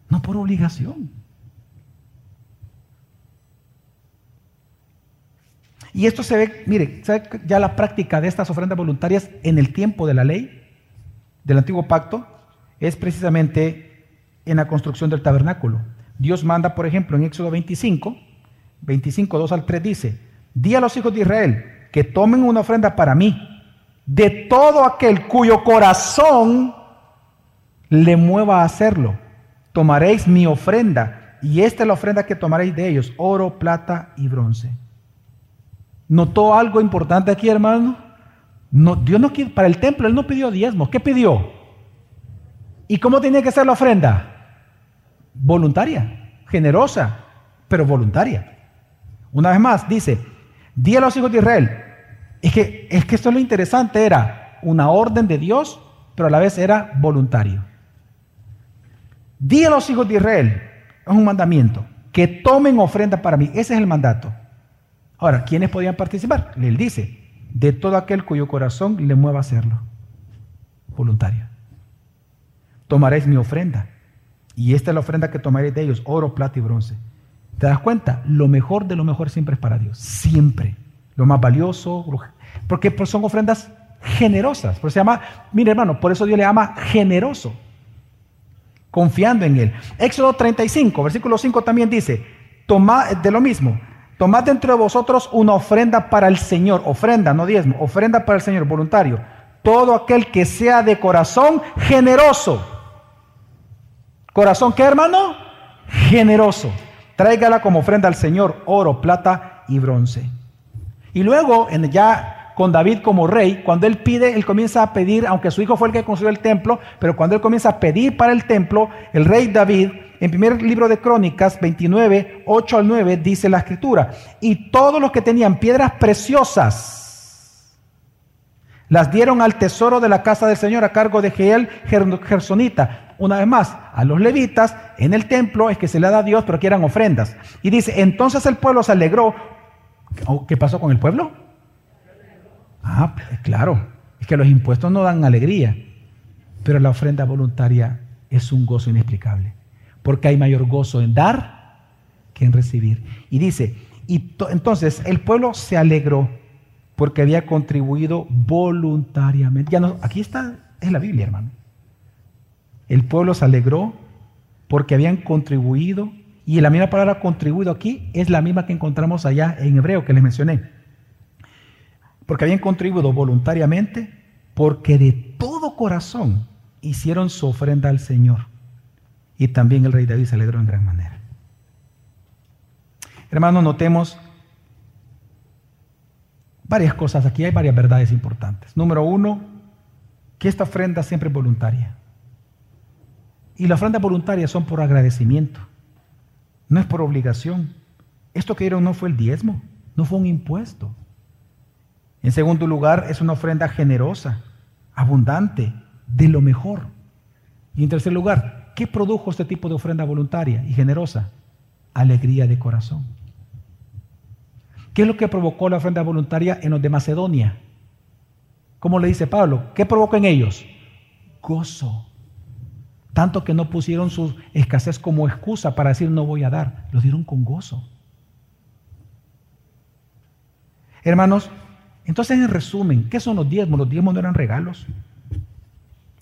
[SPEAKER 1] no por obligación. Y esto se ve, mire, ya la práctica de estas ofrendas voluntarias en el tiempo de la ley, del antiguo pacto, es precisamente en la construcción del tabernáculo. Dios manda, por ejemplo, en Éxodo 25, 25, 2 al 3 dice, di a los hijos de Israel que tomen una ofrenda para mí, de todo aquel cuyo corazón le mueva a hacerlo. Tomaréis mi ofrenda, y esta es la ofrenda que tomaréis de ellos, oro, plata y bronce. ¿Notó algo importante aquí, hermano? No, Dios no para el templo, Él no pidió diezmos. ¿Qué pidió? ¿Y cómo tenía que ser la ofrenda? Voluntaria, generosa, pero voluntaria. Una vez más, dice, Di a los hijos de Israel. Es que, es que esto es lo interesante, era una orden de Dios, pero a la vez era voluntario. Di a los hijos de Israel, es un mandamiento, que tomen ofrenda para mí. Ese es el mandato. Ahora, ¿quiénes podían participar? Él dice, de todo aquel cuyo corazón le mueva a hacerlo. Voluntario. Tomaréis mi ofrenda. Y esta es la ofrenda que tomaréis de ellos, oro, plata y bronce. ¿Te das cuenta? Lo mejor de lo mejor siempre es para Dios. Siempre. Lo más valioso. Porque son ofrendas generosas. Por eso se llama, mire hermano, por eso Dios le llama generoso. Confiando en Él. Éxodo 35, versículo 5 también dice, tomad de lo mismo. Tomad dentro de vosotros una ofrenda para el Señor. Ofrenda, no diezmo. Ofrenda para el Señor, voluntario. Todo aquel que sea de corazón generoso. ¿Corazón qué, hermano? Generoso. Tráigala como ofrenda al Señor, oro, plata y bronce. Y luego, en ya con David como rey, cuando él pide, él comienza a pedir, aunque su hijo fue el que construyó el templo, pero cuando él comienza a pedir para el templo, el rey David, en primer libro de Crónicas 29, 8 al 9, dice la escritura, y todos los que tenían piedras preciosas, las dieron al tesoro de la casa del Señor a cargo de Geel Gersonita, una vez más, a los levitas en el templo es que se le da a Dios, pero aquí eran ofrendas. Y dice, entonces el pueblo se alegró. Oh, ¿Qué pasó con el pueblo? Ah, pues, claro, es que los impuestos no dan alegría, pero la ofrenda voluntaria es un gozo inexplicable, porque hay mayor gozo en dar que en recibir. Y dice, y entonces el pueblo se alegró porque había contribuido voluntariamente. Ya no, aquí está, es la Biblia, hermano. El pueblo se alegró porque habían contribuido, y la misma palabra contribuido aquí es la misma que encontramos allá en hebreo que les mencioné. Porque habían contribuido voluntariamente, porque de todo corazón hicieron su ofrenda al Señor. Y también el rey David se alegró en gran manera. Hermanos, notemos varias cosas. Aquí hay varias verdades importantes. Número uno, que esta ofrenda siempre es voluntaria. Y las ofrendas voluntarias son por agradecimiento, no es por obligación. Esto que dieron no fue el diezmo, no fue un impuesto. En segundo lugar, es una ofrenda generosa, abundante, de lo mejor. Y en tercer lugar, ¿qué produjo este tipo de ofrenda voluntaria y generosa? Alegría de corazón. ¿Qué es lo que provocó la ofrenda voluntaria en los de Macedonia? ¿Cómo le dice Pablo? ¿Qué provocó en ellos? Gozo. Tanto que no pusieron su escasez como excusa para decir no voy a dar, lo dieron con gozo. Hermanos, entonces en resumen, ¿qué son los diezmos? Los diezmos no eran regalos.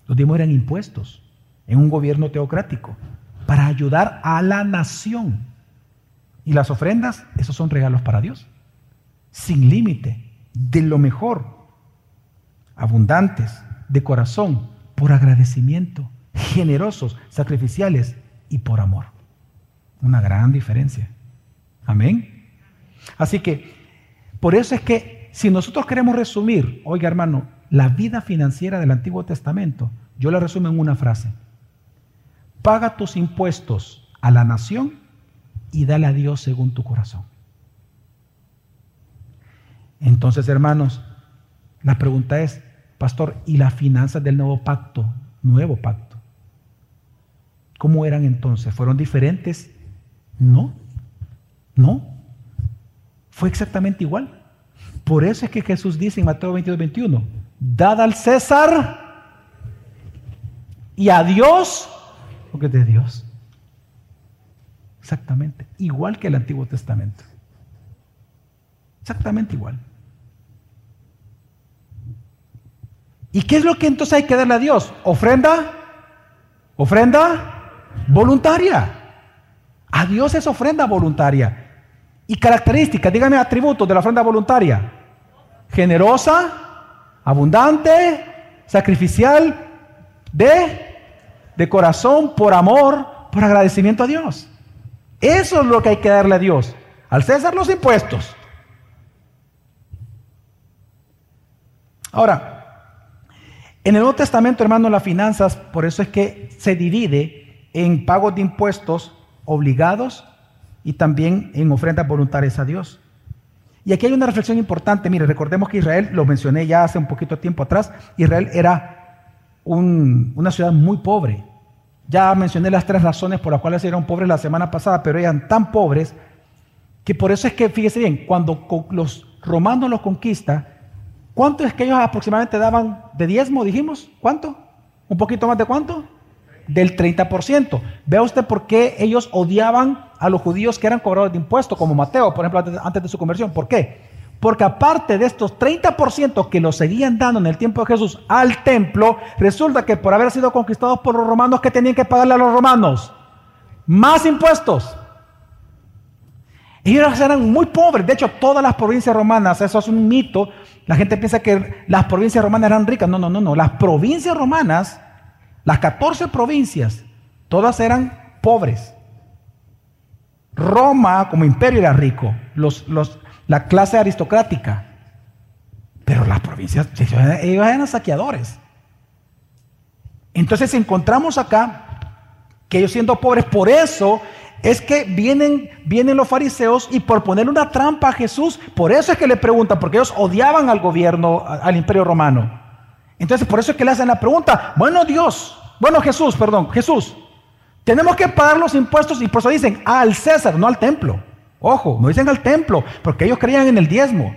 [SPEAKER 1] Los diezmos eran impuestos en un gobierno teocrático para ayudar a la nación. Y las ofrendas, esos son regalos para Dios. Sin límite, de lo mejor, abundantes, de corazón, por agradecimiento generosos, sacrificiales y por amor. Una gran diferencia. Amén. Así que, por eso es que si nosotros queremos resumir, oiga hermano, la vida financiera del Antiguo Testamento, yo la resumo en una frase. Paga tus impuestos a la nación y dale a Dios según tu corazón. Entonces, hermanos, la pregunta es, pastor, ¿y las finanzas del nuevo pacto? Nuevo pacto. ¿Cómo eran entonces? ¿Fueron diferentes? No, no. Fue exactamente igual. Por eso es que Jesús dice en Mateo 22, 21, dad al César y a Dios lo es de Dios. Exactamente, igual que el Antiguo Testamento. Exactamente igual. ¿Y qué es lo que entonces hay que darle a Dios? ¿Ofrenda? ¿Ofrenda? Voluntaria. A Dios es ofrenda voluntaria. Y características, dígame atributos de la ofrenda voluntaria. Generosa, abundante, sacrificial, de, de corazón, por amor, por agradecimiento a Dios. Eso es lo que hay que darle a Dios. Al César los impuestos. Ahora, en el Nuevo Testamento, hermano, las finanzas, por eso es que se divide en pagos de impuestos obligados y también en ofrendas voluntarias a Dios. Y aquí hay una reflexión importante. Mire, recordemos que Israel, lo mencioné ya hace un poquito de tiempo atrás, Israel era una ciudad muy pobre. Ya mencioné las tres razones por las cuales eran pobres la semana pasada, pero eran tan pobres que por eso es que, fíjese bien, cuando los romanos los conquistan, ¿cuánto es que ellos aproximadamente daban de diezmo, dijimos? ¿Cuánto? ¿Un poquito más de cuánto? Del 30%. Vea usted por qué ellos odiaban a los judíos que eran cobradores de impuestos, como Mateo, por ejemplo, antes de su conversión. ¿Por qué? Porque aparte de estos 30% que los seguían dando en el tiempo de Jesús al templo, resulta que por haber sido conquistados por los romanos, ¿qué tenían que pagarle a los romanos? Más impuestos. Ellos eran muy pobres. De hecho, todas las provincias romanas, eso es un mito. La gente piensa que las provincias romanas eran ricas. No, no, no, no. Las provincias romanas, las 14 provincias, todas eran pobres. Roma como imperio era rico, la clase aristocrática. Pero las provincias, ellos eran saqueadores. Entonces encontramos acá que ellos siendo pobres, por eso es que vienen, vienen los fariseos y por poner una trampa a Jesús, por eso es que le preguntan, porque ellos odiaban al gobierno, al imperio romano. Entonces por eso es que le hacen la pregunta, bueno Dios, bueno Jesús, perdón, Jesús, tenemos que pagar los impuestos y por eso dicen al César, no al templo. Ojo, no dicen al templo, porque ellos creían en el diezmo.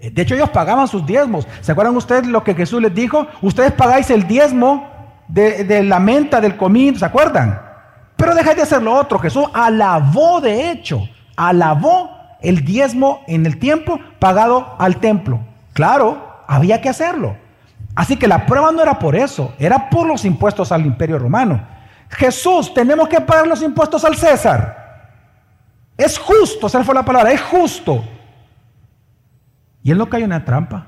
[SPEAKER 1] De hecho ellos pagaban sus diezmos. ¿Se acuerdan ustedes lo que Jesús les dijo? Ustedes pagáis el diezmo de, de la menta, del comín, ¿se acuerdan? Pero dejáis de hacer lo otro. Jesús alabó, de hecho, alabó el diezmo en el tiempo pagado al templo. Claro, había que hacerlo. Así que la prueba no era por eso, era por los impuestos al imperio romano. Jesús, tenemos que pagar los impuestos al César. Es justo, esa fue la palabra, es justo. Y él no cayó en la trampa.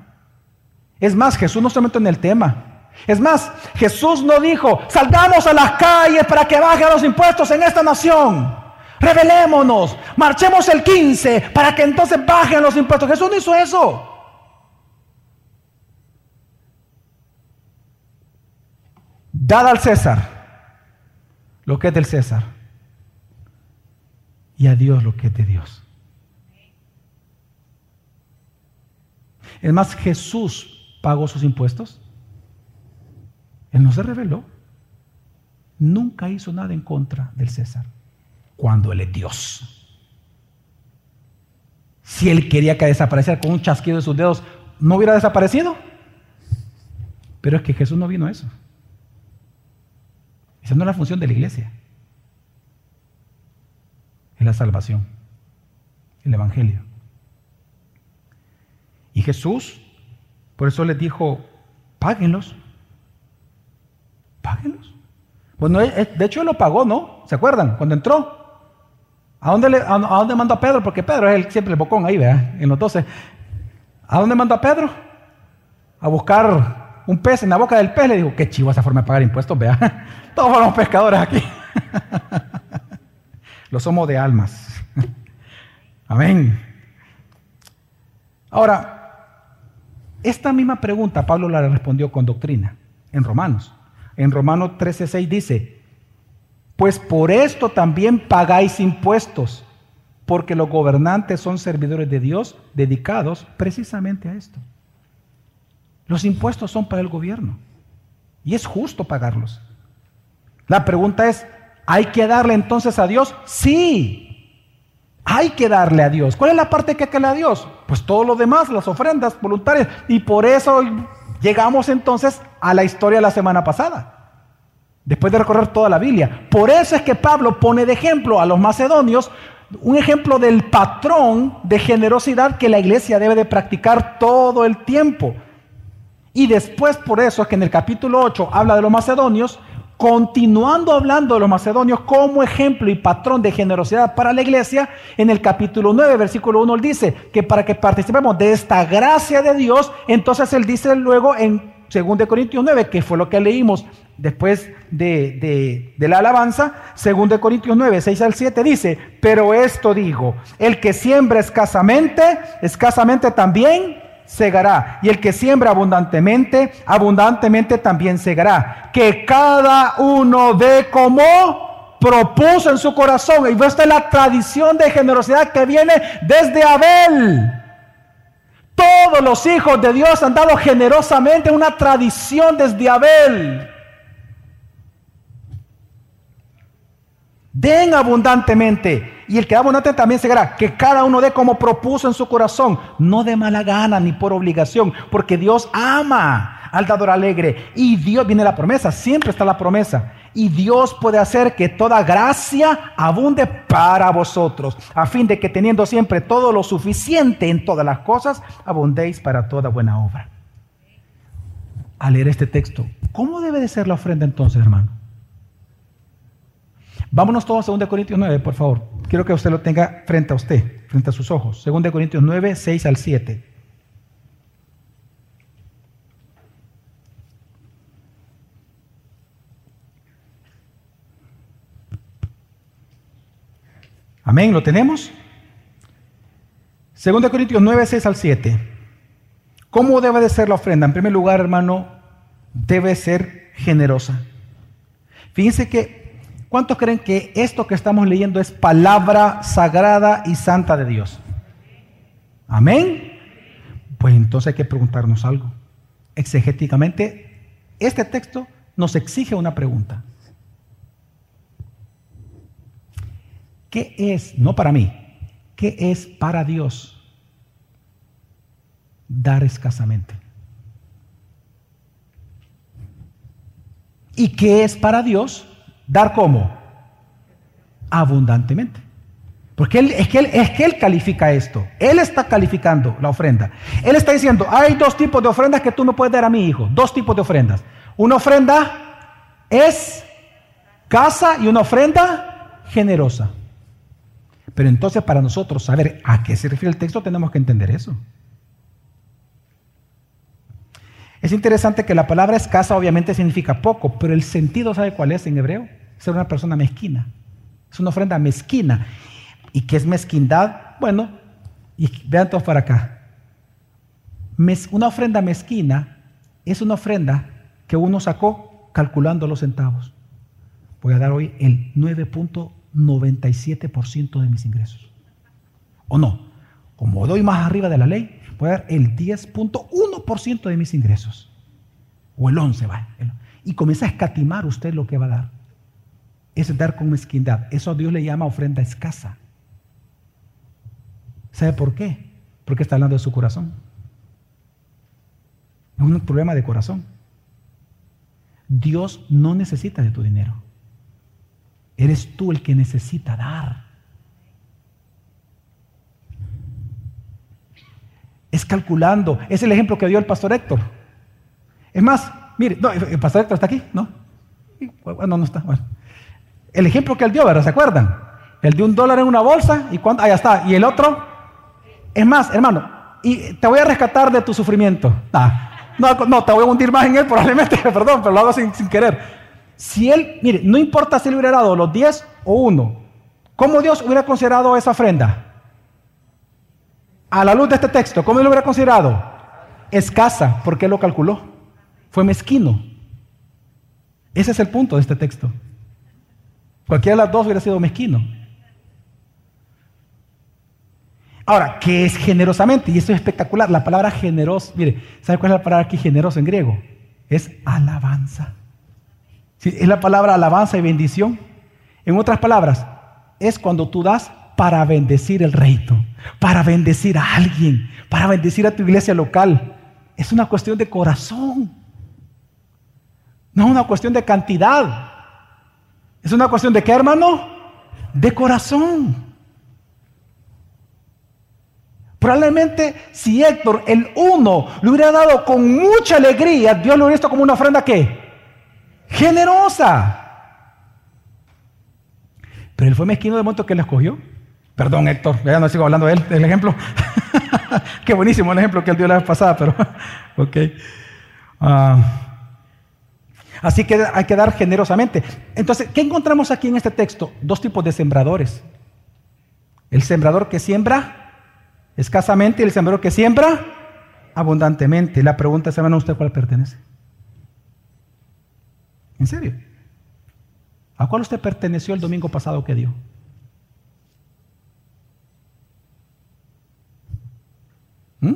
[SPEAKER 1] Es más, Jesús no se metió en el tema. Es más, Jesús no dijo, salgamos a las calles para que bajen los impuestos en esta nación. Revelémonos, marchemos el 15 para que entonces bajen los impuestos. Jesús no hizo eso. Dad al César lo que es del César y a Dios lo que es de Dios. Es más, Jesús pagó sus impuestos. Él no se reveló. Nunca hizo nada en contra del César, cuando Él es Dios. Si Él quería que desapareciera con un chasquido de sus dedos, ¿no hubiera desaparecido? Pero es que Jesús no vino a eso. Esa no es la función de la iglesia. Es la salvación, el Evangelio. Y Jesús, por eso les dijo, páguenlos páguenlos. Bueno, de hecho lo pagó, ¿no? ¿Se acuerdan? Cuando entró. ¿A dónde, le, a, dónde mandó a Pedro? Porque Pedro es el, siempre el bocón ahí, vea, en los doce. ¿A dónde mandó a Pedro? A buscar un pez en la boca del pez. Le dijo, qué chivo esa forma de pagar impuestos, vea. Todos somos pescadores aquí. Lo somos de almas. Amén. Ahora, esta misma pregunta Pablo la respondió con doctrina en Romanos. En Romanos 13:6 dice, pues por esto también pagáis impuestos, porque los gobernantes son servidores de Dios dedicados precisamente a esto. Los impuestos son para el gobierno y es justo pagarlos. La pregunta es, ¿hay que darle entonces a Dios? Sí, hay que darle a Dios. ¿Cuál es la parte que hay que darle a Dios? Pues todo lo demás, las ofrendas voluntarias. Y por eso Llegamos entonces a la historia de la semana pasada, después de recorrer toda la Biblia. Por eso es que Pablo pone de ejemplo a los macedonios un ejemplo del patrón de generosidad que la iglesia debe de practicar todo el tiempo. Y después por eso es que en el capítulo 8 habla de los macedonios, continuando hablando de los macedonios como ejemplo y patrón de generosidad para la iglesia, en el capítulo 9, versículo 1, él dice que para que participemos de esta gracia de Dios, entonces él dice luego en 2 Corintios 9, que fue lo que leímos después de, de la alabanza, 2 Corintios 9, 6 al 7 dice, pero esto digo, el que siembra escasamente, escasamente también segará. Y el que siembra abundantemente, abundantemente también segará. Que cada uno dé como propuso en su corazón. Y esta es la tradición de generosidad que viene desde Abel. Todos los hijos de Dios han dado generosamente una tradición desde Abel. Den abundantemente. Y el que da abundante también se será que cada uno dé como propuso en su corazón, no de mala gana ni por obligación, porque Dios ama al dador alegre. Y Dios viene la promesa, siempre está la promesa. Y Dios puede hacer que toda gracia abunde para vosotros, a fin de que teniendo siempre todo lo suficiente en todas las cosas, abundéis para toda buena obra. Al leer este texto, ¿cómo debe de ser la ofrenda entonces, hermano? Vámonos todos a 2 Corintios 9, por favor. Quiero que usted lo tenga frente a usted, frente a sus ojos. 2 Corintios 9, 6 al 7. Amén, ¿lo tenemos? 2 Corintios 9, 6 al 7. ¿Cómo debe de ser la ofrenda? En primer lugar, hermano, debe ser generosa. Fíjense que ¿Cuántos creen que esto que estamos leyendo es palabra sagrada y santa de Dios? Amén. Pues entonces hay que preguntarnos algo. Exegéticamente, este texto nos exige una pregunta. ¿Qué es, no para mí, qué es para Dios dar escasamente? ¿Y qué es para Dios Dar cómo? Abundantemente. Porque es, que él, es que él califica esto. Él está calificando la ofrenda. Él está diciendo, hay dos tipos de ofrendas que tú me puedes dar a mi hijo. Dos tipos de ofrendas. Una ofrenda es casa y una ofrenda generosa. Pero entonces para nosotros saber a qué se refiere el texto tenemos que entender eso. Es interesante que la palabra escasa obviamente significa poco, pero el sentido, ¿sabe cuál es en hebreo? Ser una persona mezquina. Es una ofrenda mezquina. ¿Y qué es mezquindad? Bueno, y vean todos para acá. una ofrenda mezquina es una ofrenda que uno sacó calculando los centavos. Voy a dar hoy el 9.97% de mis ingresos. ¿O no? Como doy más arriba de la ley, voy a dar el 10.1% de mis ingresos. O el 11, va. Y comienza a escatimar usted lo que va a dar. Es dar con mezquindad. Eso Dios le llama ofrenda escasa. ¿Sabe por qué? Porque está hablando de su corazón. Es un problema de corazón. Dios no necesita de tu dinero. Eres tú el que necesita dar. Es calculando. Es el ejemplo que dio el pastor Héctor. Es más, mire, el pastor Héctor está aquí, ¿no? Bueno, no está. Bueno. El ejemplo que él dio, ¿verdad? ¿Se acuerdan? El de un dólar en una bolsa y cuánto, ahí está. Y el otro, es más, hermano, y te voy a rescatar de tu sufrimiento. no, no, te voy a hundir más en él probablemente, perdón, pero lo hago sin, querer. Si él, mire, no importa si él hubiera dado los 10 o uno, ¿cómo Dios hubiera considerado esa ofrenda? A la luz de este texto, ¿cómo lo hubiera considerado? Escasa, porque él lo calculó. Fue mezquino. Ese es el punto de este texto. Cualquiera de las dos hubiera sido mezquino. Ahora, ¿qué es generosamente? Y esto es espectacular. La palabra generoso, mire, ¿sabe cuál es la palabra aquí generoso en griego? Es alabanza. es la palabra alabanza y bendición. En otras palabras, es cuando tú das para bendecir el reino, para bendecir a alguien, para bendecir a tu iglesia local. Es una cuestión de corazón. No es una cuestión de cantidad. Es una cuestión de qué, hermano? De corazón. Probablemente si Héctor, el uno, le hubiera dado con mucha alegría, Dios lo hubiera visto como una ofrenda ¿qué? generosa. Pero él fue mezquino de momento que le escogió. Perdón, Héctor, ya no sigo hablando de él, del ejemplo. Qué buenísimo el ejemplo que él dio la vez pasada, pero ok. Ah, así que hay que dar generosamente. Entonces, ¿qué encontramos aquí en este texto? Dos tipos de sembradores. El sembrador que siembra escasamente y el sembrador que siembra abundantemente. La pregunta es, hermano, ¿usted cuál pertenece? ¿En serio? ¿A cuál usted perteneció el domingo pasado que dio? ¿Mm?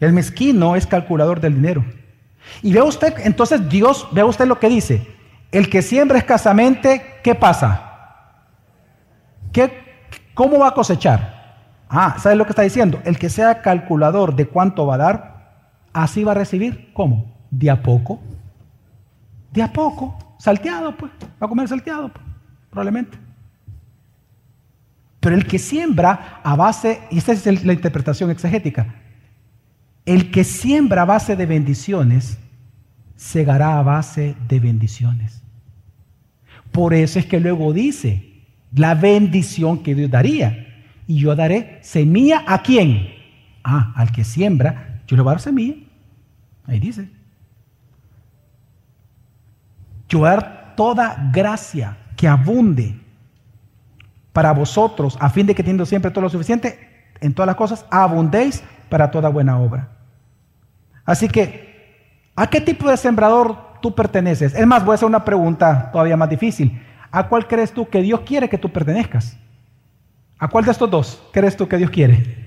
[SPEAKER 1] El mezquino es calculador del dinero. Y ve usted, entonces Dios, ve usted lo que dice. El que siembra escasamente, ¿qué pasa? ¿Qué, ¿Cómo va a cosechar? Ah, ¿sabe lo que está diciendo? El que sea calculador de cuánto va a dar, así va a recibir. ¿Cómo? De a poco. De a poco. Salteado, pues. Va a comer salteado, pues, probablemente. Pero el que siembra a base, y esta es la interpretación exegética, el que siembra a base de bendiciones, segará a base de bendiciones. Por eso es que luego dice, la bendición que Dios daría. Y yo daré semilla a quién? Ah, al que siembra, yo le voy a dar semilla. Ahí dice. Yo dar toda gracia que abunde para vosotros, a fin de que teniendo siempre todo lo suficiente, en todas las cosas, abundéis para toda buena obra. Así que, ¿a qué tipo de sembrador tú perteneces? Es más, voy a hacer una pregunta todavía más difícil. ¿A cuál crees tú que Dios quiere que tú pertenezcas? ¿A cuál de estos dos crees tú que Dios quiere?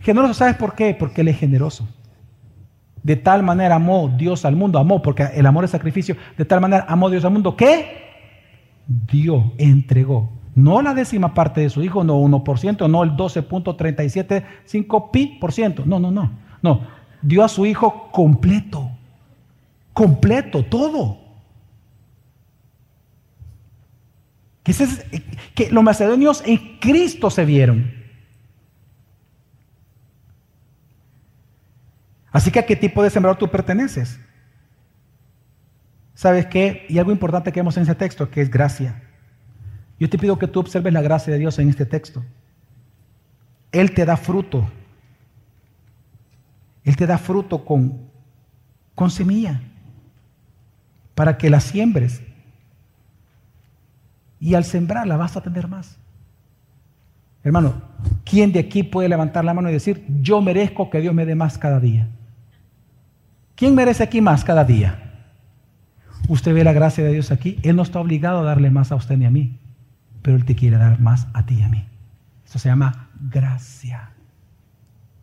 [SPEAKER 1] Generoso, ¿sabes por qué? Porque Él es generoso. De tal manera amó Dios al mundo, amó, porque el amor es sacrificio, de tal manera amó Dios al mundo que dio, entregó. No la décima parte de su hijo, no 1%, no el 12.375 pi por ciento. No, no, no. No, dio a su hijo completo, completo, todo. Que, que los macedonios en Cristo se vieron. Así que a qué tipo de sembrador tú perteneces. ¿Sabes qué? Y algo importante que vemos en ese texto, que es gracia. Yo te pido que tú observes la gracia de Dios en este texto. Él te da fruto él te da fruto con, con semilla para que la siembres. Y al sembrarla vas a tener más. Hermano, ¿quién de aquí puede levantar la mano y decir, yo merezco que Dios me dé más cada día? ¿Quién merece aquí más cada día? Usted ve la gracia de Dios aquí. Él no está obligado a darle más a usted ni a mí, pero Él te quiere dar más a ti y a mí. Eso se llama gracia.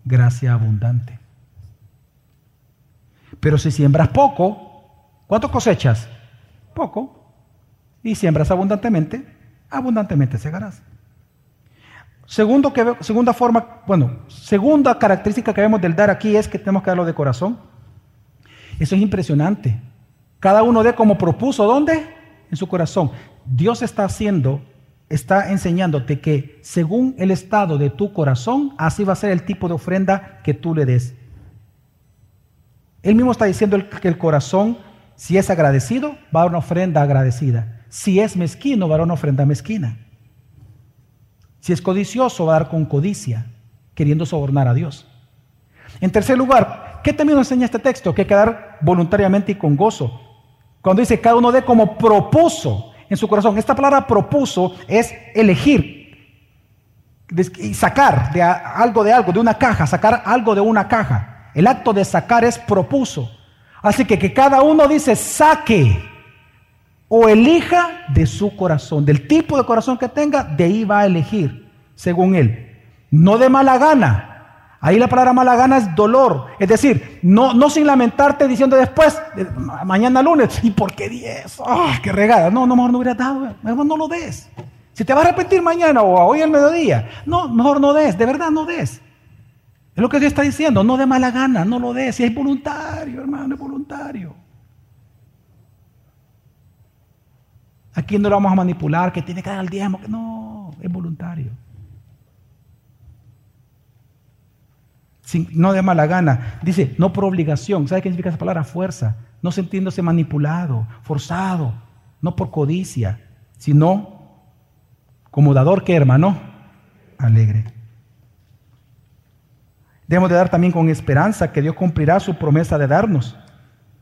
[SPEAKER 1] Gracia abundante. Pero si siembras poco, ¿cuánto cosechas? Poco. Y siembras abundantemente, abundantemente segarás. Segundo que, segunda forma, bueno, segunda característica que vemos del dar aquí es que tenemos que darlo de corazón. Eso es impresionante. Cada uno de como propuso, ¿dónde? En su corazón. Dios está haciendo, está enseñándote que según el estado de tu corazón, así va a ser el tipo de ofrenda que tú le des. Él mismo está diciendo que el corazón, si es agradecido, va a una ofrenda agradecida. Si es mezquino, va a una ofrenda mezquina. Si es codicioso, va a dar con codicia, queriendo sobornar a Dios. En tercer lugar, ¿qué también nos enseña este texto? Que hay que dar voluntariamente y con gozo. Cuando dice cada uno dé como propuso en su corazón. Esta palabra propuso es elegir y sacar de algo de algo, de una caja, sacar algo de una caja. El acto de sacar es propuso. Así que que cada uno dice saque o elija de su corazón, del tipo de corazón que tenga, de ahí va a elegir, según él. No de mala gana. Ahí la palabra mala gana es dolor. Es decir, no, no sin lamentarte diciendo después, mañana lunes, ¿y por qué 10? ¡Ah, qué regada! No, no, mejor no hubiera dado, mejor no lo des. Si te vas a arrepentir mañana o hoy al mediodía, no, mejor no des, de verdad no des. Es lo que Dios está diciendo, no de mala gana, no lo des, si es voluntario, hermano, es voluntario. Aquí no lo vamos a manipular, que tiene que dar el diezmo, no, es voluntario. no de mala gana. Dice, no por obligación. ¿Sabe qué significa esa palabra? Fuerza. No sintiéndose manipulado, forzado, no por codicia, sino como dador que hermano, alegre. Debemos de dar también con esperanza que Dios cumplirá su promesa de darnos.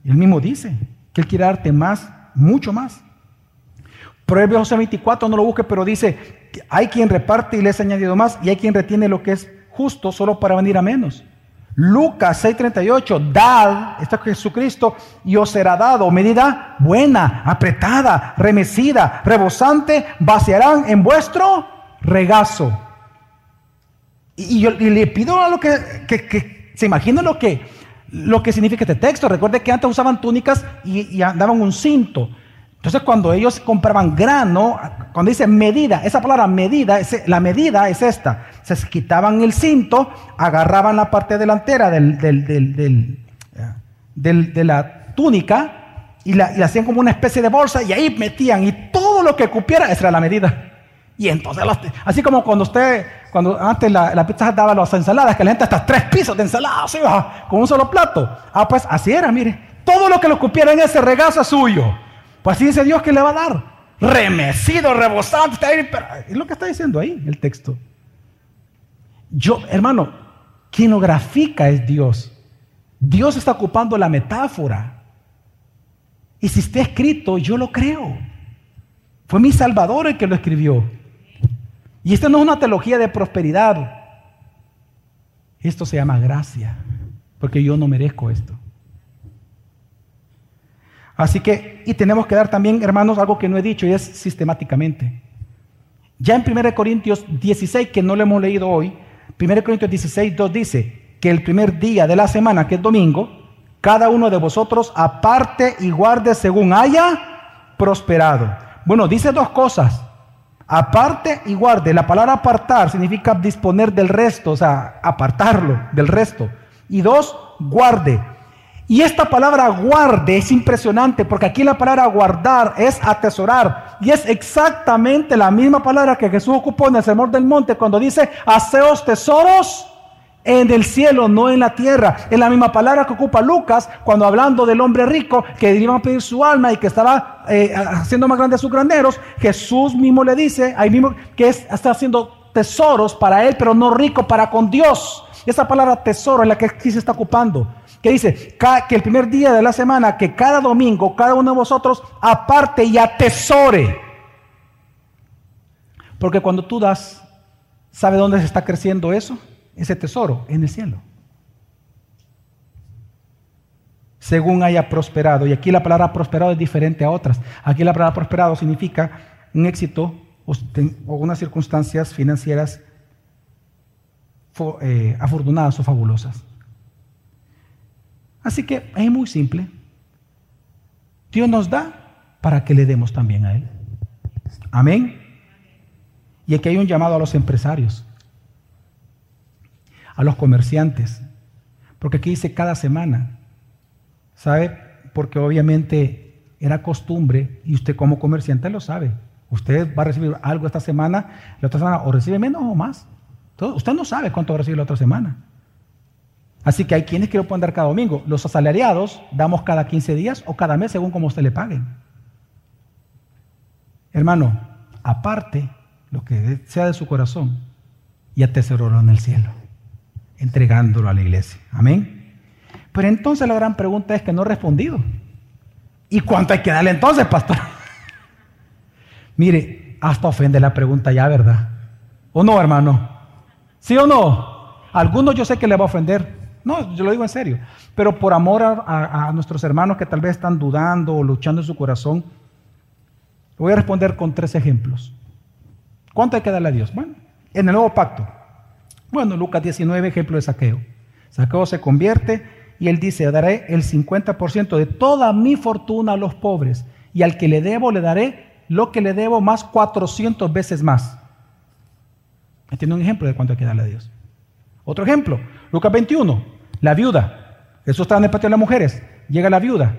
[SPEAKER 1] Él mismo dice que Él quiere darte más, mucho más. Proverbios 24 no lo busque, pero dice, hay quien reparte y le es añadido más, y hay quien retiene lo que es justo solo para venir a menos. Lucas 6:38, dad, está Jesucristo, y os será dado medida buena, apretada, remecida, rebosante, vaciarán en vuestro regazo. Y, yo le pido a lo que, ¿Se imaginan lo que, lo que significa este texto? Recuerde que antes usaban túnicas y, y andaban un cinto. Entonces cuando ellos compraban grano, cuando dice medida, esa palabra medida, la medida es esta. Se quitaban el cinto, agarraban la parte delantera del, de la túnica y la, hacían como una especie de bolsa y ahí metían y todo lo que cupiera, esa era la medida. Y entonces, así como cuando usted, cuando antes la, la pizza daba las ensaladas, que la gente hasta tres pisos de ensalada, así va, con un solo plato. Ah, pues así era, mire. Todo lo que lo cupiera en ese regazo es suyo. Pues así dice Dios que le va a dar. Remecido, rebosante. Es lo que está diciendo ahí el texto. Yo, hermano, quien lo grafica es Dios. Dios está ocupando la metáfora. Y si está escrito, yo lo creo. Fue mi Salvador el que lo escribió. Y esto no es una teología de prosperidad. Esto se llama gracia, porque yo no merezco esto. Así que, y tenemos que dar también, hermanos, algo que no he dicho y es sistemáticamente. Ya en 1 Corintios 16, que no lo hemos leído hoy, 1 Corintios 16, 2 dice que el primer día de la semana, que es domingo, cada uno de vosotros aparte y guarde según haya prosperado. Bueno, dice dos cosas. Aparte y guarde. La palabra apartar significa disponer del resto, o sea, apartarlo del resto. Y dos, guarde. Y esta palabra guarde es impresionante porque aquí la palabra guardar es atesorar. Y es exactamente la misma palabra que Jesús ocupó en el Sermón del Monte cuando dice, haceos tesoros en el cielo, no en la tierra. Es la misma palabra que ocupa Lucas cuando hablando del hombre rico que iba a pedir su alma y que estaba eh, haciendo más grandes sus graneros. Jesús mismo le dice, ahí mismo, que está haciendo tesoros para él, pero no rico para con Dios. Esa palabra tesoro es la que aquí se está ocupando que dice que el primer día de la semana, que cada domingo, cada uno de vosotros aparte y atesore. Porque cuando tú das, ¿sabe dónde se está creciendo eso? Ese tesoro, en el cielo. Según haya prosperado. Y aquí la palabra prosperado es diferente a otras. Aquí la palabra prosperado significa un éxito o unas circunstancias financieras eh, afortunadas o fabulosas. Así que es muy simple. Dios nos da para que le demos también a Él. Amén. Y aquí hay un llamado a los empresarios, a los comerciantes, porque aquí dice cada semana, ¿sabe? Porque obviamente era costumbre y usted como comerciante lo sabe. Usted va a recibir algo esta semana, la otra semana o recibe menos o más. usted no sabe cuánto va a recibir la otra semana. Así que hay quienes que lo pueden dar cada domingo. Los asalariados damos cada 15 días o cada mes según como usted le paguen. Hermano, aparte lo que sea de su corazón y atesorarlo en el cielo, entregándolo a la iglesia. Amén. Pero entonces la gran pregunta es que no he respondido. ¿Y cuánto hay que darle entonces, pastor? Mire, hasta ofende la pregunta ya, ¿verdad? ¿O no, hermano? ¿Sí o no? algunos yo sé que le va a ofender, no, yo lo digo en serio. Pero por amor a, nuestros hermanos que tal vez están dudando o luchando en su corazón, voy a responder con tres ejemplos. ¿Cuánto hay que darle a Dios? Bueno, en el nuevo pacto. Bueno, Lucas 19, ejemplo de saqueo. Saqueo se convierte y él dice, daré el 50% de toda mi fortuna a los pobres y al que le debo le daré lo que le debo más 400 veces más. Este es un ejemplo de cuánto hay que darle a Dios. Otro ejemplo, Lucas 21, la viuda. Jesús está en el patio de las mujeres. Llega la viuda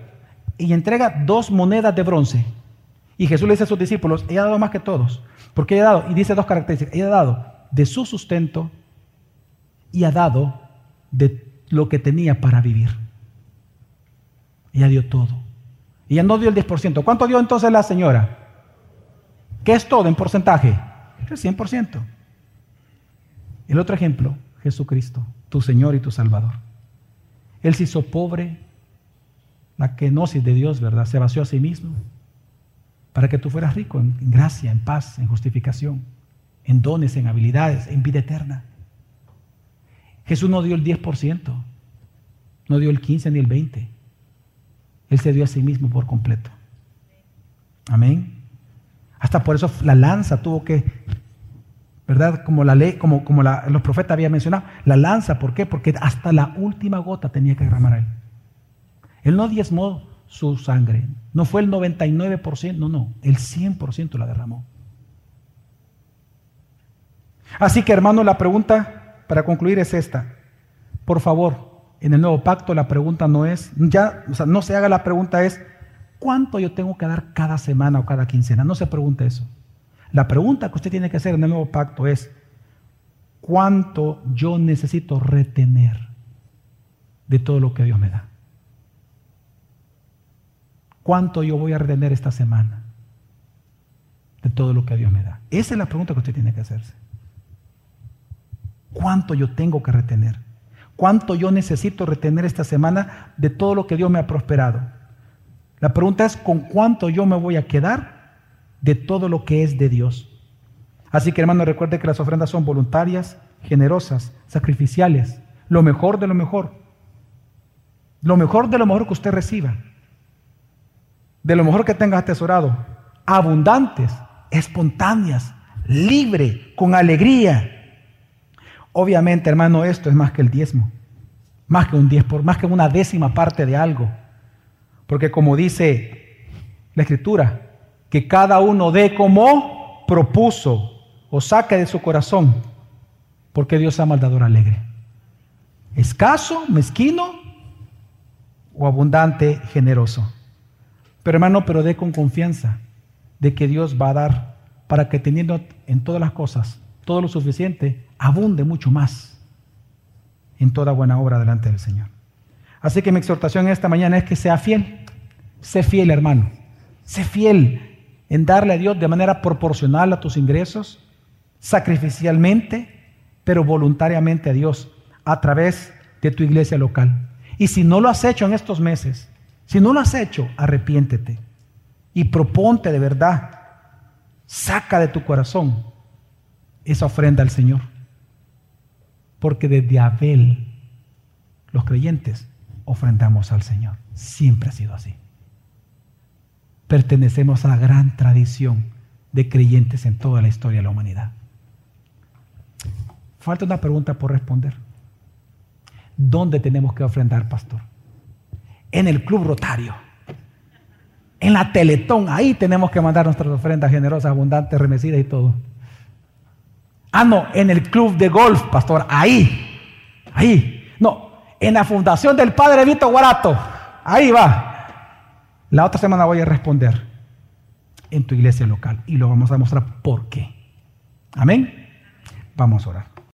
[SPEAKER 1] y entrega dos monedas de bronce. Y Jesús le dice a sus discípulos, ella ha dado más que todos. Porque ella ha dado, y dice dos características, ella ha dado de su sustento y ha dado de lo que tenía para vivir. Ella dio todo. Ella no dio el 10%. ¿Cuánto dio entonces la señora? ¿Qué es todo en porcentaje? El 100%. El otro ejemplo, Jesucristo, tu Señor y tu Salvador. Él se hizo pobre, la kenosis de Dios, ¿verdad? Se vació a sí mismo para que tú fueras rico en, gracia, en paz, en justificación, en dones, en habilidades, en vida eterna. Jesús no dio el 10%, no dio el 15 ni el 20. Él se dio a sí mismo por completo. Amén. Hasta por eso la lanza tuvo que ¿verdad? Como la ley, como, como los profetas habían mencionado, la lanza, ¿por qué? Porque hasta la última gota tenía que derramar él. Él no diezmó su sangre, no fue el 99%, no, no, el 100% la derramó. Así que hermano, la pregunta para concluir es esta. Por favor, en el nuevo pacto la pregunta no es, ya, o sea, no se haga la pregunta es, ¿cuánto yo tengo que dar cada semana o cada quincena? No se pregunte eso. La pregunta que usted tiene que hacer en el nuevo pacto es, ¿cuánto yo necesito retener de todo lo que Dios me da? ¿Cuánto yo voy a retener esta semana de todo lo que Dios me da? Esa es la pregunta que usted tiene que hacerse. ¿Cuánto yo tengo que retener? ¿Cuánto yo necesito retener esta semana de todo lo que Dios me ha prosperado? La pregunta es, ¿con cuánto yo me voy a quedar de todo lo que es de Dios. Así que hermano, recuerde que las ofrendas son voluntarias, generosas, sacrificiales, lo mejor de lo mejor. Lo mejor de lo mejor que usted reciba. De lo mejor que tenga atesorado. Abundantes, espontáneas, libre, con alegría. Obviamente, hermano, esto es más que el diezmo. Más que un diez por, más que una décima parte de algo. Porque como dice la escritura, que cada uno dé como propuso o saque de su corazón, porque Dios ama al alegre. Escaso, mezquino o abundante, generoso. Pero hermano, pero dé con confianza de que Dios va a dar para que teniendo en todas las cosas todo lo suficiente, abunde mucho más en toda buena obra delante del Señor. Así que mi exhortación esta mañana es que sea fiel. Sé fiel, hermano. Sé fiel en darle a Dios de manera proporcional a tus ingresos, sacrificialmente, pero voluntariamente a Dios a través de tu iglesia local. Y si no lo has hecho en estos meses, si no lo has hecho, arrepiéntete y proponte de verdad, saca de tu corazón esa ofrenda al Señor. Porque desde Abel, los creyentes, ofrendamos al Señor. Siempre ha sido así pertenecemos a la gran tradición de creyentes en toda la historia de la humanidad. Falta una pregunta por responder. ¿Dónde tenemos que ofrendar, pastor? En el Club Rotario. En la Teletón. Ahí tenemos que mandar nuestras ofrendas generosas, abundantes, remecidas y todo. Ah, no, en el Club de Golf, pastor. Ahí. Ahí. No, en la Fundación del Padre Vito Guarato. Ahí va. La otra semana voy a responder en tu iglesia local y lo vamos a mostrar por qué. Amén. Vamos a orar.